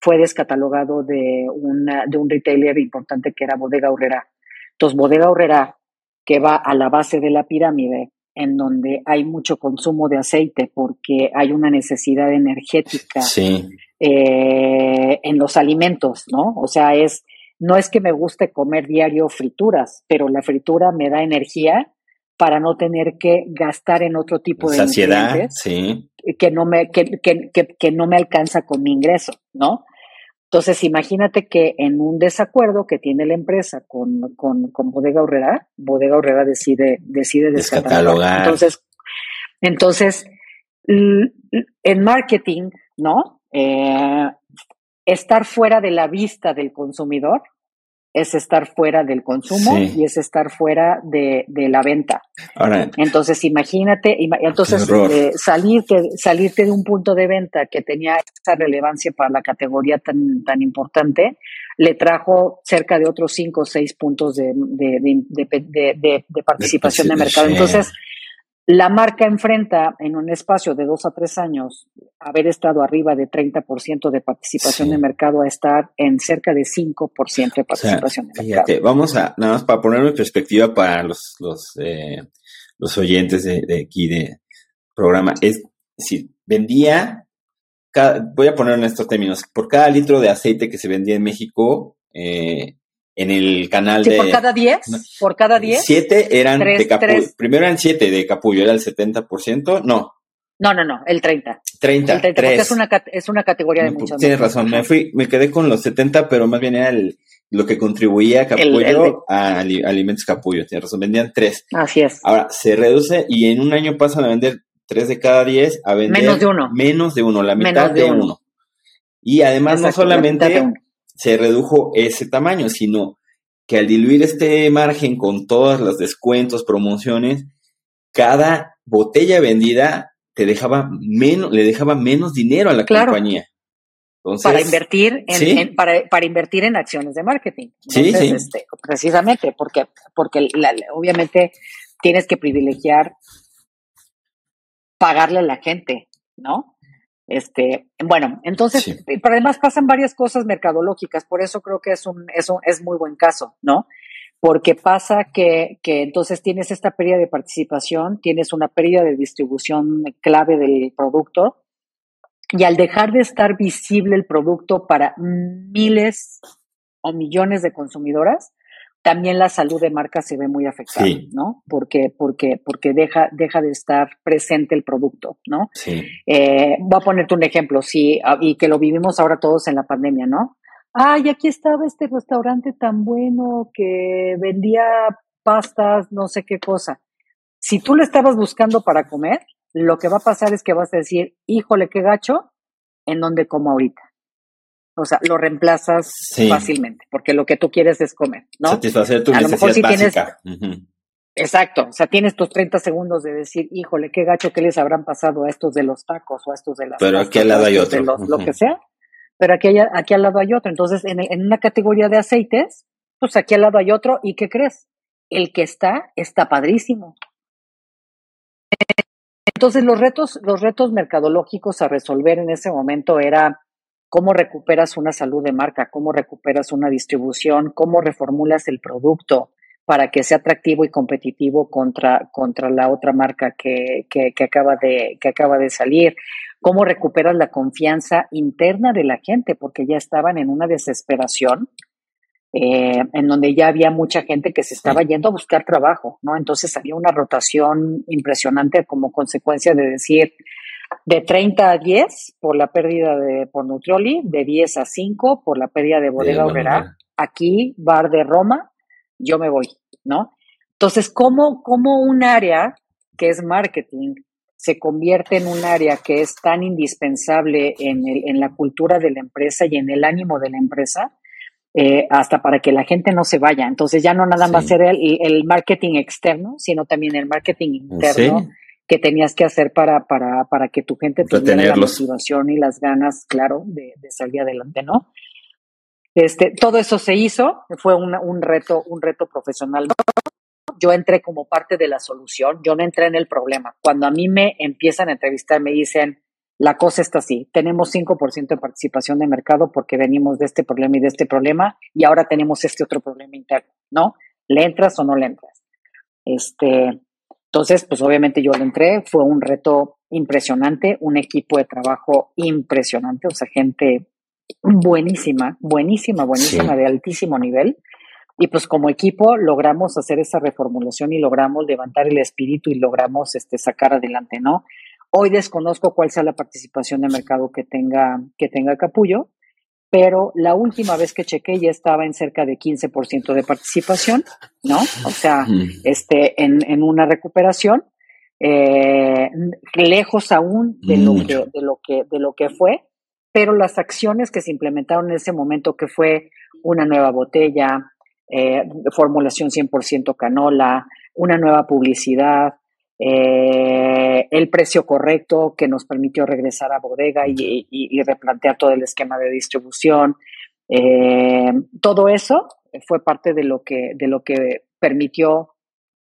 fue descatalogado de, una, de un retailer importante que era Bodega Horrera. Entonces, Bodega Horrera, que va a la base de la pirámide, en donde hay mucho consumo de aceite porque hay una necesidad energética eh, en los alimentos, ¿no? O sea, es, no es que me guste comer diario frituras, pero la fritura me da energía para no tener que gastar en otro tipo de Saciedad, sí. que no me que, que, que, no me alcanza con mi ingreso, ¿no? Entonces, imagínate que en un desacuerdo que tiene la empresa con, con, con Bodega Horrera, Bodega Horrera decide, decide descatalogar. Entonces, entonces, en marketing, ¿no? Eh, estar fuera de la vista del consumidor es estar fuera del consumo y es estar fuera de, la venta. entonces, imagínate, entonces eh, salirte, salirte de un punto de venta que tenía esa relevancia para la categoría tan, tan importante, le trajo cerca de otros cinco o seis puntos de, de participación de mercado. Entonces, la marca enfrenta en un espacio de dos a tres años haber estado arriba de 30% de participación de mercado a estar en cerca de 5% de participación de mercado. Vamos a, nada más para ponerlo en perspectiva para los, los, eh, los oyentes de, aquí de programa, es si vendía, voy a poner en estos términos, por cada litro de aceite que se vendía en México, eh, en el canal de. ¿Por cada 10? ¿Por cada 10? Siete eran de capullo. Primero eran siete de capullo, era el 70%. No. No, no, no, el 30. 30, el 30 es una, es una categoría de muchas Tienes razón, me fui, me quedé con los 70, pero más bien era el, lo que contribuía a capullo a alimentos capullo. Tienes razón, vendían tres. Así es. Ahora, se reduce y en un año pasan a vender tres de cada 10 a vender. Menos de uno. Menos de uno, la mitad de, uno. Y además, no solamente se redujo ese tamaño, sino que al diluir este margen con todos los descuentos, promociones, cada botella vendida te dejaba menos, le dejaba menos dinero a la compañía. para invertir en, para, invertir en acciones de marketing. sí, sí. Este, precisamente, porque, porque obviamente tienes que privilegiar pagarle a la gente, ¿no? Este, bueno, entonces, pero además pasan varias cosas mercadológicas, por eso creo que es un, es es muy buen caso, ¿no? Porque pasa que, que entonces tienes esta pérdida de participación, tienes una pérdida de distribución clave del producto, y al dejar de estar visible el producto para miles o millones de consumidoras, también la salud de marca se ve muy afectada, ¿no? Porque, porque, porque deja, deja de estar presente el producto, ¿no? Sí. Eh, voy a ponerte un ejemplo, sí, ah, y que lo vivimos ahora todos en la pandemia, ¿no? Ay, aquí estaba este restaurante tan bueno que vendía pastas, no sé qué cosa. Si tú lo estabas buscando para comer, lo que va a pasar es que vas a decir, híjole, qué gacho, en donde como ahorita. O sea, lo reemplazas fácilmente, porque lo que tú quieres es comer, ¿no? Satisfacer tu necesidad básica. Exacto, o sea, tienes tus 30 segundos de decir, híjole, qué gacho que les habrán pasado a estos de los tacos o a estos de las... Pero aquí al lado hay otro. lo que sea. Pero aquí, aquí al lado hay otro. Entonces, en, en una categoría de aceites, pues aquí al lado hay otro, ¿y qué crees? El que está, está padrísimo. Entonces, los retos, los retos mercadológicos a resolver en ese momento era cómo recuperas una salud de marca, cómo recuperas una distribución, cómo reformulas el producto para que sea atractivo y competitivo contra, contra la otra marca que, que, acaba de, que acaba de salir, cómo recuperas la confianza interna de la gente, porque ya estaban en una desesperación, eh, en donde ya había mucha gente que se estaba yendo a buscar trabajo, ¿no? Entonces había una rotación impresionante como consecuencia de decir, de 30 a 10 por la pérdida de por Nutrioli, de 10 a 5 por la pérdida de Bodega Obrera. Aquí, Bar de Roma, yo me voy, ¿no? Entonces, ¿cómo, cómo un área que es marketing se convierte en un área que es tan indispensable en, el, en la cultura de la empresa y en el ánimo de la empresa? Eh, hasta para que la gente no se vaya. Entonces ya no nada más era el, el, marketing externo, sino también el marketing interno que tenías que hacer para, para, para que tu gente tuviera la motivación y las ganas, claro, de, de, salir adelante, ¿no? Este, todo eso se hizo, fue un reto, un reto profesional. Yo entré como parte de la solución, yo no entré en el problema. Cuando a mí me empiezan a entrevistar, me dicen, la cosa está así, tenemos 5% de participación de mercado porque venimos de este problema y de este problema y ahora tenemos este otro problema interno, ¿no? ¿Le entras o no le entras? Este, entonces, pues obviamente yo le entré, fue un reto impresionante, un equipo de trabajo impresionante, o sea, gente buenísima, buenísima, buenísima, de altísimo nivel. Y pues como equipo logramos hacer esa reformulación y logramos levantar el espíritu y logramos este, sacar adelante, ¿no? Hoy desconozco cuál sea la participación de mercado que tenga, que tenga Capullo, pero la última vez que chequé ya estaba en cerca de 15% de participación, ¿no? O sea, este, en, en una recuperación, eh, lejos aún de lo, que, de, lo que, de lo que fue, pero las acciones que se implementaron en ese momento, que fue una nueva botella, eh, formulación 100% canola, una nueva publicidad, eh, el precio correcto que nos permitió regresar a bodega y, replantear todo el esquema de distribución. Eh, todo eso fue parte de lo que, de lo que permitió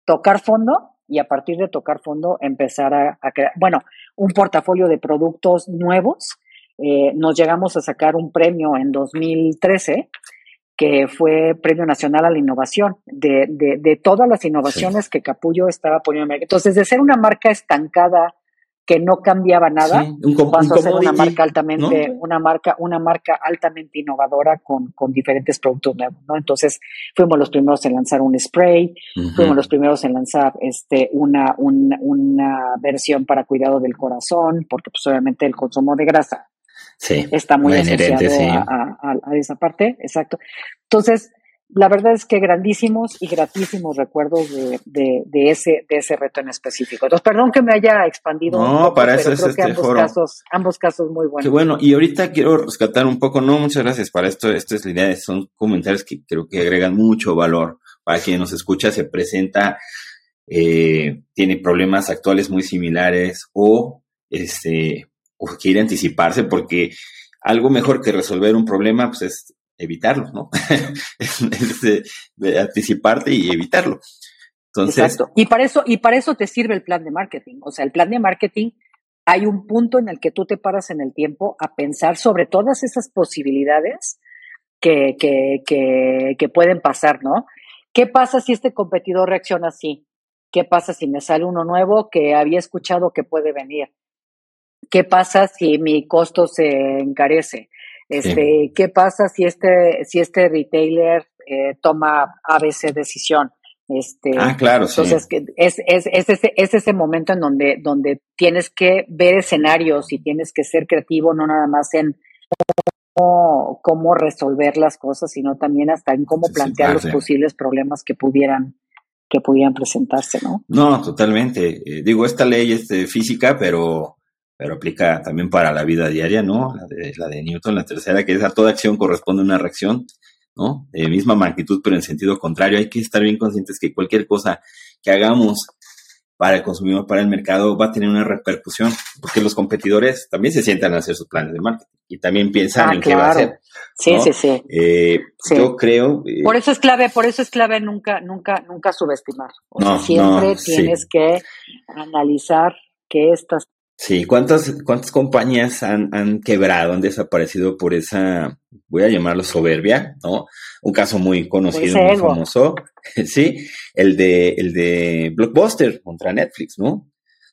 tocar fondo y a partir de tocar fondo empezar a, crear, bueno, un portafolio de productos nuevos. Eh, nos llegamos a sacar un premio en 2013 que fue Premio Nacional a la Innovación, de, de, todas las innovaciones que Capullo estaba poniendo. Entonces, de ser una marca estancada que no cambiaba nada, pasó a ser una marca altamente, una marca, una marca altamente innovadora con, con, diferentes productos nuevos, ¿no? Entonces, fuimos los primeros en lanzar un spray, fuimos los primeros en lanzar este una, una, una versión para cuidado del corazón, porque pues obviamente el consumo de grasa Sí, está muy, asociado a, esa parte, exacto. Entonces, la verdad es que grandísimos y gratísimos recuerdos de, ese, de ese reto en específico. Entonces, perdón que me haya expandido. No, para eso es este ambos Casos, ambos casos muy buenos. Qué bueno, y ahorita quiero rescatar un poco, no, muchas gracias para esto, esto es la idea, son comentarios que creo que agregan mucho valor para quien nos escucha, se presenta, eh, tiene problemas actuales muy similares o este o quiere anticiparse porque algo mejor que resolver un problema pues es evitarlo, ¿no? es, anticiparte y evitarlo. Entonces, Exacto. Y para eso y para eso te sirve el plan de marketing. O sea, el plan de marketing hay un punto en el que tú te paras en el tiempo a pensar sobre todas esas posibilidades que, que, que, que pueden pasar, ¿no? ¿Qué pasa si este competidor reacciona así? ¿Qué pasa si me sale uno nuevo que había escuchado que puede venir? ¿Qué pasa si mi costo se encarece? Este, ¿Qué pasa si este, si este retailer eh, toma ABC decisión? Este, ah, claro, entonces es, es, es, ese, es ese momento en donde, donde tienes que ver escenarios y tienes que ser creativo, no nada más en cómo, cómo resolver las cosas, sino también hasta en cómo plantear los posibles problemas que pudieran, que pudieran presentarse, ¿no? No, totalmente. Eh, digo, esta ley es de física, pero pero aplica también para la vida diaria, ¿no? La de, la de Newton, la tercera, que es a toda acción corresponde una reacción, ¿no? De misma magnitud, pero en sentido contrario. Hay que estar bien conscientes que cualquier cosa que hagamos para el consumidor, para el mercado, va a tener una repercusión, porque los competidores también se sientan a hacer sus planes de marketing y también piensan ah, en qué va a hacer. Sí, sí, eh, sí. Yo creo. Eh, por eso es clave, por eso es clave nunca, nunca, nunca subestimar. O sea, siempre tienes que analizar que estas. Sí, ¿cuántas, cuántas compañías han, han quebrado, han desaparecido por esa, voy a llamarlo soberbia, ¿no? Un caso muy conocido, muy famoso, sí, el de, el de Blockbuster contra Netflix, ¿no?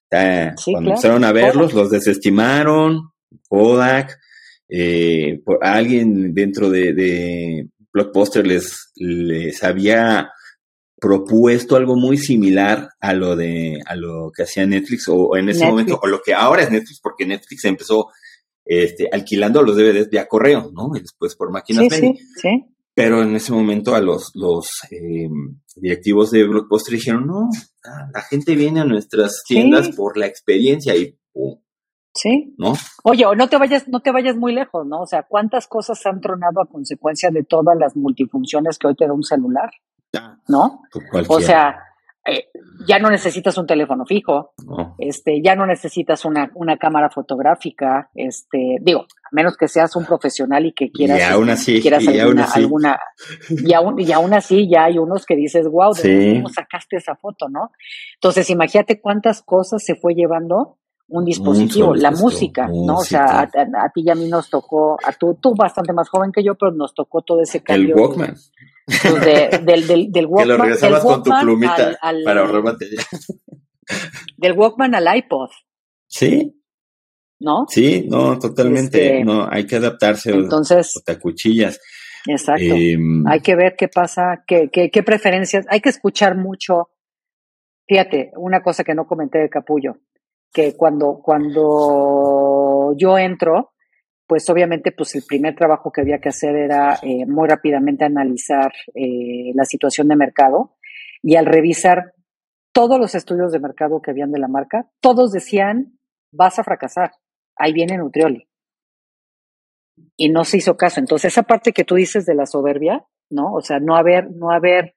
cuando empezaron a verlos, los desestimaron, Kodak, eh, por alguien dentro de, Blockbuster les, les había propuesto algo muy similar a lo de a lo que hacía Netflix o, en ese momento o lo que ahora es Netflix porque Netflix empezó este, alquilando los DVDs vía correo, ¿no? Y después por máquinas sí, sí, Pero en ese momento a los, los eh, directivos de Blockbuster dijeron, no, la gente viene a nuestras tiendas por la experiencia y Sí. ¿No? Oye, no te vayas, no te vayas muy lejos, ¿no? O sea, ¿cuántas cosas han tronado a consecuencia de todas las multifunciones que hoy te da un celular? ¿No? O sea, eh, ya no necesitas un teléfono fijo, este, ya no necesitas una, una cámara fotográfica, este, digo, a menos que seas un profesional y que quieras, y aún así, quieras y alguna, aún así. alguna y, aún, y aún así ya hay unos que dices, wow, ¿de cómo sacaste esa foto, no? Entonces, imagínate cuántas cosas se fue llevando un dispositivo, la música, ¿no? O sea, a, ti y a mí nos tocó, a tú, tú bastante más joven que yo, pero nos tocó todo ese cambio. El Walkman. Pues, del, del, del Walkman. Que lo regresabas con tu plumita para ahorrar batería. Del Walkman al iPod. Sí. ¿No? Sí, no, totalmente. Este, no, hay que adaptarse. Entonces. O te cuchillas. Exacto. Em, hay que ver qué pasa, qué, qué, qué preferencias. Hay que escuchar mucho. Fíjate, una cosa que no comenté de Capullo que cuando, cuando yo entro, pues obviamente pues el primer trabajo que había que hacer era eh, muy rápidamente analizar eh, la situación de mercado y al revisar todos los estudios de mercado que habían de la marca, todos decían, vas a fracasar, ahí viene Nutrioli. Y no se hizo caso. Entonces, esa parte que tú dices de la soberbia, ¿no? O sea, no haber, no haber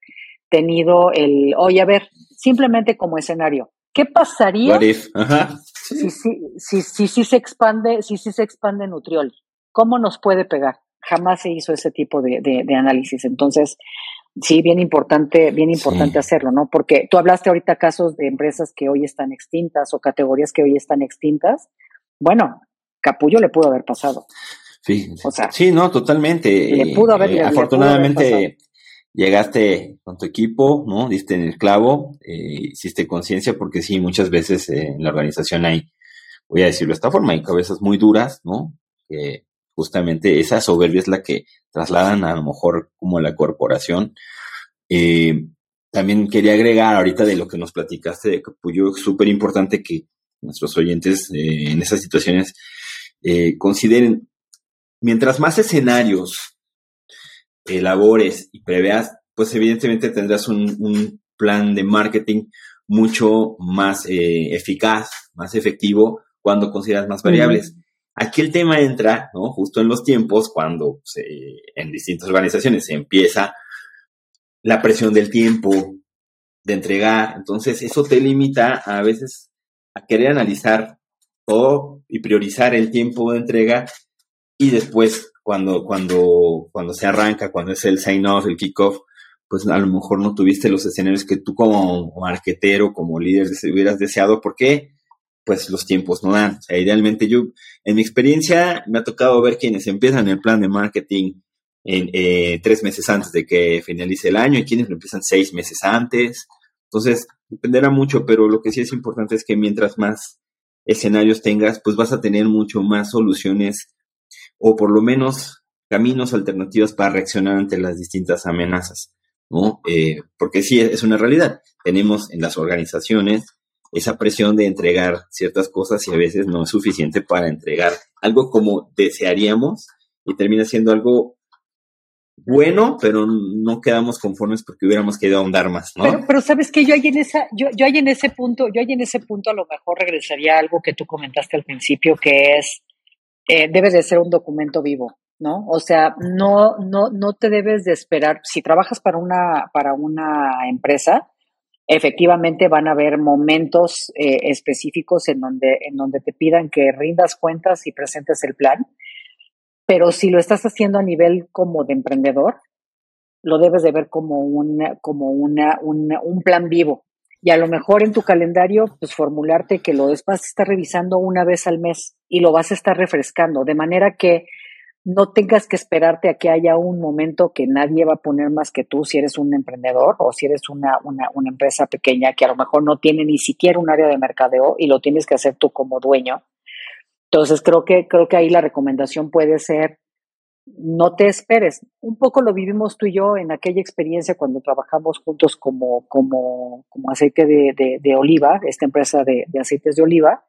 tenido el, oye, a ver, simplemente como escenario, ¿Qué pasaría Si, si, si, si, se expande, si, si se expande Nutriol? ¿Cómo nos puede pegar? Jamás se hizo ese tipo de, de, análisis. Entonces, sí, bien importante, bien importante hacerlo, ¿no? Porque tú hablaste ahorita casos de empresas que hoy están extintas o categorías que hoy están extintas. Bueno, Capullo le pudo haber pasado. Sí, o sea, sí, no, totalmente. Le pudo haber, eh, afortunadamente, llegaste con tu equipo, ¿no? Diste en el clavo, eh, hiciste conciencia, porque sí, muchas veces eh, en la organización hay, voy a decirlo de esta forma, hay cabezas muy duras, ¿no? Que justamente esa soberbia es la que trasladan a lo mejor como la corporación. Eh, también quería agregar ahorita de lo que nos platicaste de Capullo, súper importante que nuestros oyentes en esas situaciones consideren, mientras más escenarios elabores y preveas, pues evidentemente tendrás un, plan de marketing mucho más eh, eficaz, más efectivo cuando consideras más variables. Aquí el tema entra, ¿no? Justo en los tiempos cuando en distintas organizaciones se empieza la presión del tiempo de entregar. Entonces, eso te limita a veces a querer analizar todo y priorizar el tiempo de entrega y después cuando, cuando, cuando se arranca, cuando es el sign-off, el kick-off, pues a lo mejor no tuviste los escenarios que tú como marquetero, como líder hubieras deseado. ¿Por qué? Pues los tiempos no dan. O sea, idealmente yo, en mi experiencia, me ha tocado ver quienes empiezan el plan de marketing en eh, tres meses antes de que finalice el año y quienes lo empiezan seis meses antes. Entonces, dependerá mucho, pero lo que sí es importante es que mientras más escenarios tengas, pues vas a tener mucho más soluciones o por lo menos caminos alternativos para reaccionar ante las distintas amenazas, ¿no? Eh, porque sí, es una realidad. Tenemos en las organizaciones esa presión de entregar ciertas cosas y a veces no es suficiente para entregar algo como desearíamos y termina siendo algo bueno, pero no quedamos conformes porque hubiéramos querido ahondar más, ¿no? Pero, sabes que yo hay en esa, yo, yo hay en ese punto, yo hay en ese punto a lo mejor regresaría a algo que tú comentaste al principio, que es eh, debes de ser un documento vivo, ¿no? O sea, no, no, no te debes de esperar. Si trabajas para una, para una empresa, efectivamente van a haber momentos eh, específicos en donde, en donde te pidan que rindas cuentas y presentes el plan. pero si lo estás haciendo a nivel como de emprendedor, lo debes de ver como, una, como una, un plan vivo. Y a lo mejor en tu calendario, pues formularte que lo vas a estar revisando una vez al mes y lo vas a estar refrescando, de manera que no tengas que esperarte a que haya un momento que nadie va a poner más que tú si eres un emprendedor o si eres una, una, una empresa pequeña que a lo mejor no tiene ni siquiera un área de mercadeo y lo tienes que hacer tú como dueño. Entonces creo que, creo que ahí la recomendación puede ser no te esperes. Un poco lo vivimos tú y yo en aquella experiencia cuando trabajamos juntos como, como, como aceite de, de, oliva, esta empresa de, de, aceites de oliva,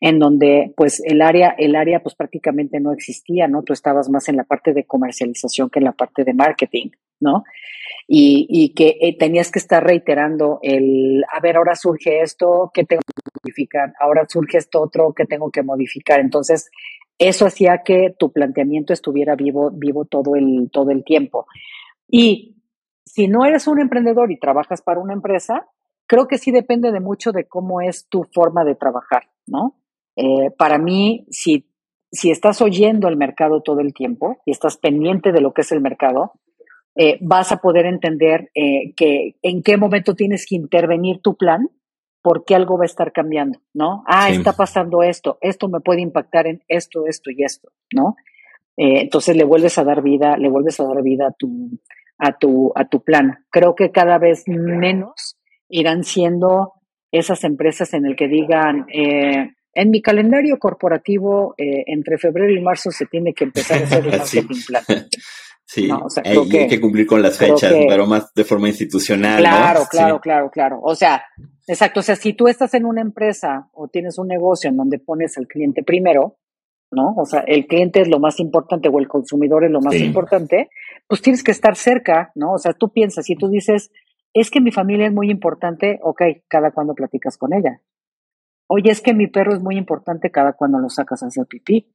en donde pues el área, el área pues prácticamente no existía, ¿no? Tú estabas más en la parte de comercialización que en la parte de marketing, ¿no? Y, y que eh, tenías que estar reiterando el, a ver, ahora surge esto, ¿qué tengo que modificar? Ahora surge esto otro, ¿qué tengo que modificar? Entonces, eso hacía que tu planteamiento estuviera vivo, vivo todo el, todo el tiempo. Y si no eres un emprendedor y trabajas para una empresa, creo que sí depende de mucho de cómo es tu forma de trabajar, ¿no? Eh, para mí, si, si estás oyendo el mercado todo el tiempo y estás pendiente de lo que es el mercado, eh, vas a poder entender eh, que en qué momento tienes que intervenir tu plan porque algo va a estar cambiando, ¿no? Ah, está pasando esto, esto me puede impactar en esto, esto y esto, ¿no? Eh, entonces le vuelves a dar vida, le vuelves a dar vida a tu, a tu, a tu plan. Creo que cada vez menos irán siendo esas empresas en el que digan, eh, en mi calendario corporativo, eh, entre febrero y marzo se tiene que empezar a hacer el marketing plan. Sí, hay, que, cumplir con las fechas, pero más de forma institucional. Claro, claro, claro, claro. O sea, exacto. O sea, si tú estás en una empresa o tienes un negocio en donde pones al cliente primero, ¿no? O sea, el cliente es lo más importante o el consumidor es lo más importante, pues tienes que estar cerca, ¿no? O sea, tú piensas, si tú dices, es que mi familia es muy importante, ok, cada cuando platicas con ella. Oye, es que mi perro es muy importante cada cuando lo sacas a hacer pipí.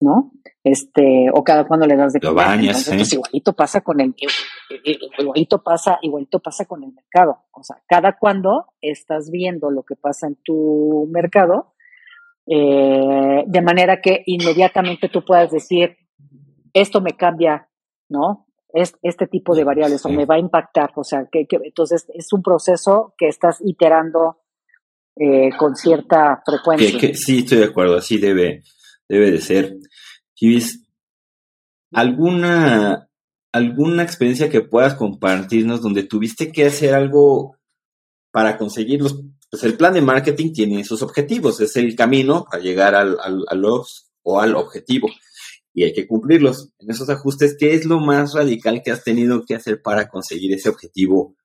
¿no? Este, o cada cuando le das de comer. Entonces, pues, igualito pasa con el, igualito pasa, igualito pasa con el mercado. O sea, cada cuando estás viendo lo que pasa en tu mercado, eh, de manera que inmediatamente tú puedas decir, esto me cambia, ¿no? Es, este tipo de variables o me va a impactar. O sea, que, entonces es un proceso que estás iterando eh, con cierta frecuencia. sí, estoy de acuerdo, así debe, debe de ser. ¿alguna, ¿alguna experiencia que puedas compartirnos donde tuviste que hacer algo para conseguirlos? Pues el plan de marketing tiene sus objetivos, es el camino para llegar al, al, a los o al objetivo y hay que cumplirlos. En esos ajustes, ¿qué es lo más radical que has tenido que hacer para conseguir ese objetivo,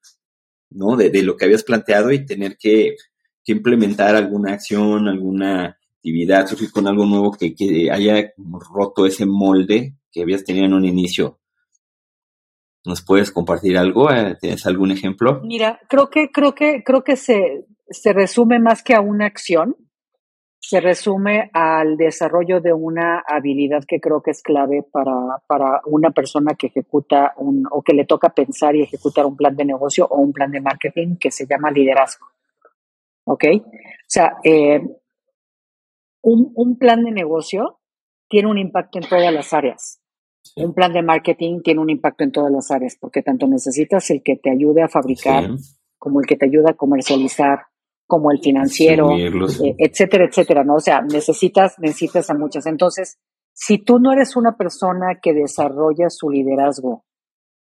¿no? De, lo que habías planteado y tener que, que implementar alguna acción, alguna actividad, surgir con algo nuevo que, que haya roto ese molde que habías tenido en un inicio. ¿Nos puedes compartir algo? Eh, ¿Tienes algún ejemplo? Mira, creo que, creo que, creo que se, se resume más que a una acción, se resume al desarrollo de una habilidad que creo que es clave para, para una persona que ejecuta un, o que le toca pensar y ejecutar un plan de negocio o un plan de marketing que se llama liderazgo. ¿Ok? O sea, eh, un, un plan de negocio tiene un impacto en todas las áreas. Un plan de marketing tiene un impacto en todas las áreas, porque tanto necesitas el que te ayude a fabricar, como el que te ayuda a comercializar, como el financiero, eh, etcétera, etcétera, ¿no? O sea, necesitas, necesitas a muchas. Entonces, si tú no eres una persona que desarrolla su liderazgo,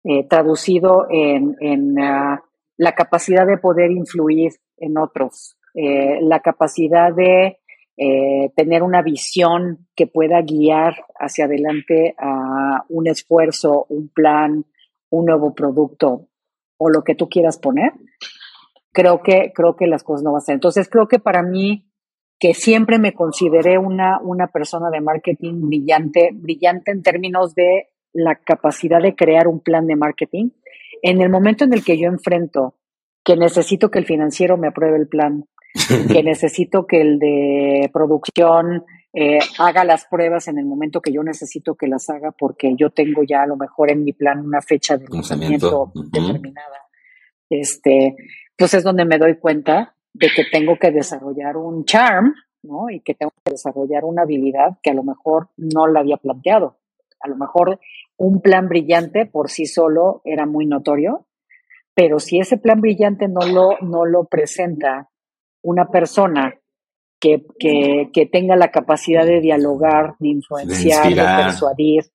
eh, traducido en, en ah, la capacidad de poder influir en otros, eh, la capacidad de eh, tener una visión que pueda guiar hacia adelante a un esfuerzo, un plan, un nuevo producto o lo que tú quieras poner, creo que, creo que las cosas no van a ser. Entonces creo que para mí, que siempre me consideré una, una persona de marketing brillante, brillante en términos de la capacidad de crear un plan de marketing, en el momento en el que yo enfrento que necesito que el financiero me apruebe el plan, que necesito que el de producción eh, haga las pruebas en el momento que yo necesito que las haga porque yo tengo ya a lo mejor en mi plan una fecha de lanzamiento determinada. Este, pues es donde me doy cuenta de que tengo que desarrollar un charm, ¿no? Y que tengo que desarrollar una habilidad que a lo mejor no la había planteado. A lo mejor un plan brillante por sí solo era muy notorio, pero si ese plan brillante no lo, no lo presenta una persona que, que, tenga la capacidad de dialogar, de influenciar, de, persuadir,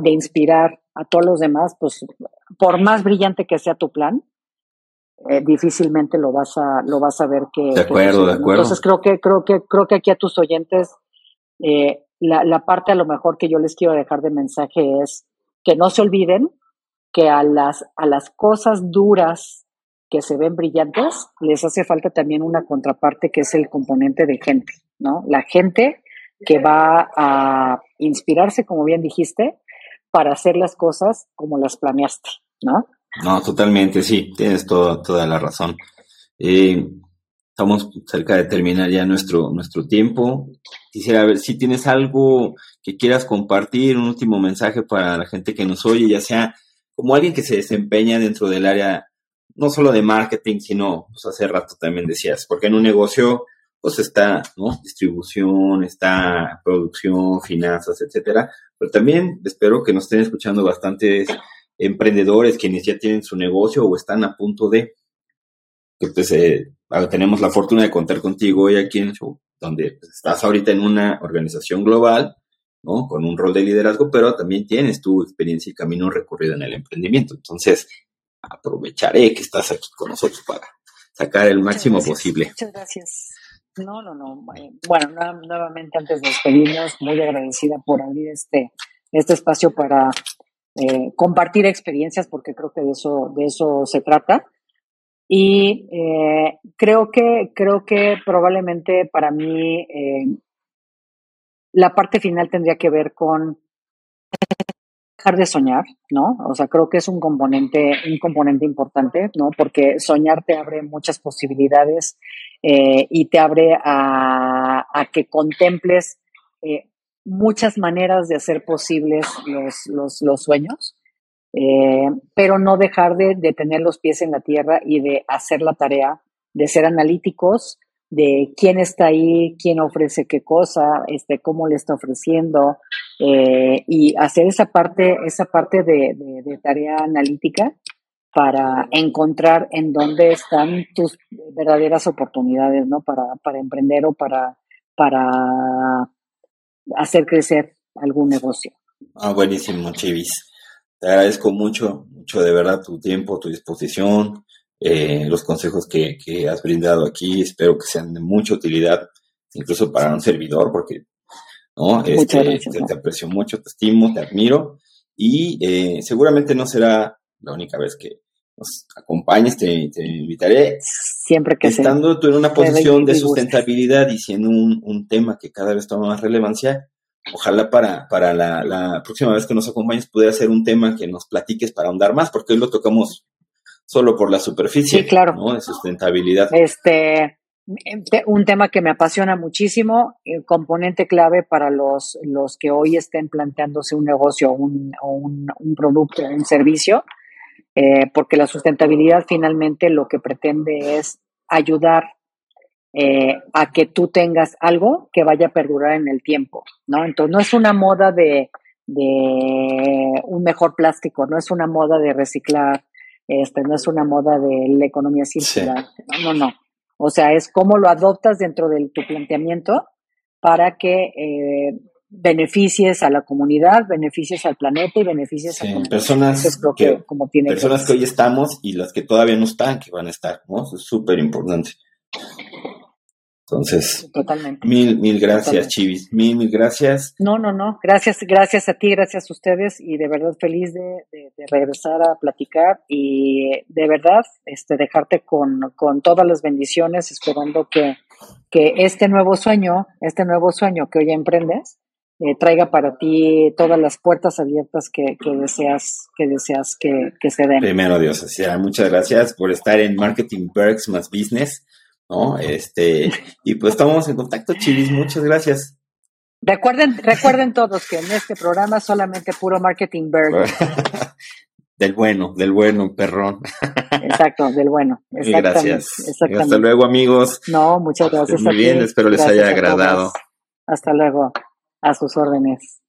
de inspirar a todos los demás, pues por más brillante que sea tu plan, eh, difícilmente lo vas a lo vas a ver que de acuerdo de acuerdo. Entonces creo que creo que creo que aquí a tus oyentes eh, la, la parte a lo mejor que yo les quiero dejar de mensaje es que no se olviden que a las a las cosas duras que se ven brillantes les hace falta también una contraparte que es el componente de gente no la gente que va a inspirarse como bien dijiste para hacer las cosas como las planeaste no no, totalmente, sí, tienes toda la razón. Eh, estamos cerca de terminar ya nuestro, nuestro tiempo. Quisiera ver si tienes algo que quieras compartir, un último mensaje para la gente que nos oye, ya sea como alguien que se desempeña dentro del área, no solo de marketing, sino, pues hace rato también decías, porque en un negocio, pues está, ¿no? Distribución, está producción, finanzas, etcétera. Pero también espero que nos estén escuchando bastantes emprendedores quienes ya tienen su negocio o están a punto de, que pues eh, tenemos la fortuna de contar contigo hoy aquí en show, donde pues, estás ahorita en una organización global, ¿no? Con un rol de liderazgo, pero también tienes tu experiencia y camino recorrido en el emprendimiento. Entonces, aprovecharé que estás aquí con nosotros para sacar el máximo posible. Muchas gracias. No, no, no. Bueno, nuevamente antes de despedirnos, muy agradecida por abrir este, este espacio para eh, compartir experiencias, porque creo que de eso, de eso se trata. Y eh, creo que, creo que probablemente para mí eh, la parte final tendría que ver con de soñar, ¿no? O sea, creo que es un componente, un componente importante, ¿no? Porque soñar te abre muchas posibilidades y te abre a, que contemples muchas maneras de hacer posibles los, los, sueños, eh, pero no dejar de, tener los pies en la tierra y de hacer la tarea, de ser analíticos, de quién está ahí, quién ofrece qué cosa, este, cómo le está ofreciendo, eh, y hacer esa parte, esa parte de, tarea analítica para encontrar en dónde están tus verdaderas oportunidades, ¿no? Para, para emprender o para, para hacer crecer algún negocio. Ah, buenísimo, Chivis. Te agradezco mucho, mucho de verdad tu tiempo, tu disposición, eh, los consejos que, has brindado aquí. Espero que sean de mucha utilidad, incluso para un servidor, porque ¿no? Este, te, aprecio mucho, te estimo, te admiro y eh, seguramente no será la única vez que nos acompañes, te, invitaré. Siempre que Estando tú en una posición de sustentabilidad y siendo un, un, tema que cada vez toma más relevancia, ojalá para, para la, la, próxima vez que nos acompañes pudiera ser un tema que nos platiques para ahondar más, porque hoy lo tocamos solo por la superficie sí, claro. ¿no? de sustentabilidad. Este, un tema que me apasiona muchísimo, el componente clave para los, los que hoy estén planteándose un negocio un, un, un producto, un servicio, eh, porque la sustentabilidad finalmente lo que pretende es ayudar eh, a que tú tengas algo que vaya a perdurar en el tiempo, ¿no? Entonces no es una moda de, un mejor plástico, no es una moda de reciclar, este, no es una moda de la economía circular, no, no, no. O sea, es cómo lo adoptas dentro de tu planteamiento para que eh, beneficies a la comunidad, beneficies al planeta y beneficies a personas que, como tiene personas que, hoy estamos y las que todavía no están, que van a estar, ¿no? es súper importante. Entonces, Totalmente. mil, mil gracias, Chivis, mil, mil gracias. No, no, no, gracias, gracias a ti, gracias a ustedes y de verdad feliz de, regresar a platicar y de verdad este, dejarte con, con todas las bendiciones, esperando que, que este nuevo sueño, este nuevo sueño que hoy emprendes, eh, traiga para ti todas las puertas abiertas que, deseas, que, deseas que, se den. Primero Dios, o sea, muchas gracias por estar en Marketing Perks más Business, ¿no? Este, y pues estamos en contacto, Chivis, muchas gracias. Recuerden, recuerden todos que en este programa solamente puro Marketing Berg. del bueno, del bueno, perrón. Exacto, del bueno. Gracias. Hasta luego, amigos. No, muchas gracias. Muy bien, espero les haya agradado. Hasta luego a sus órdenes.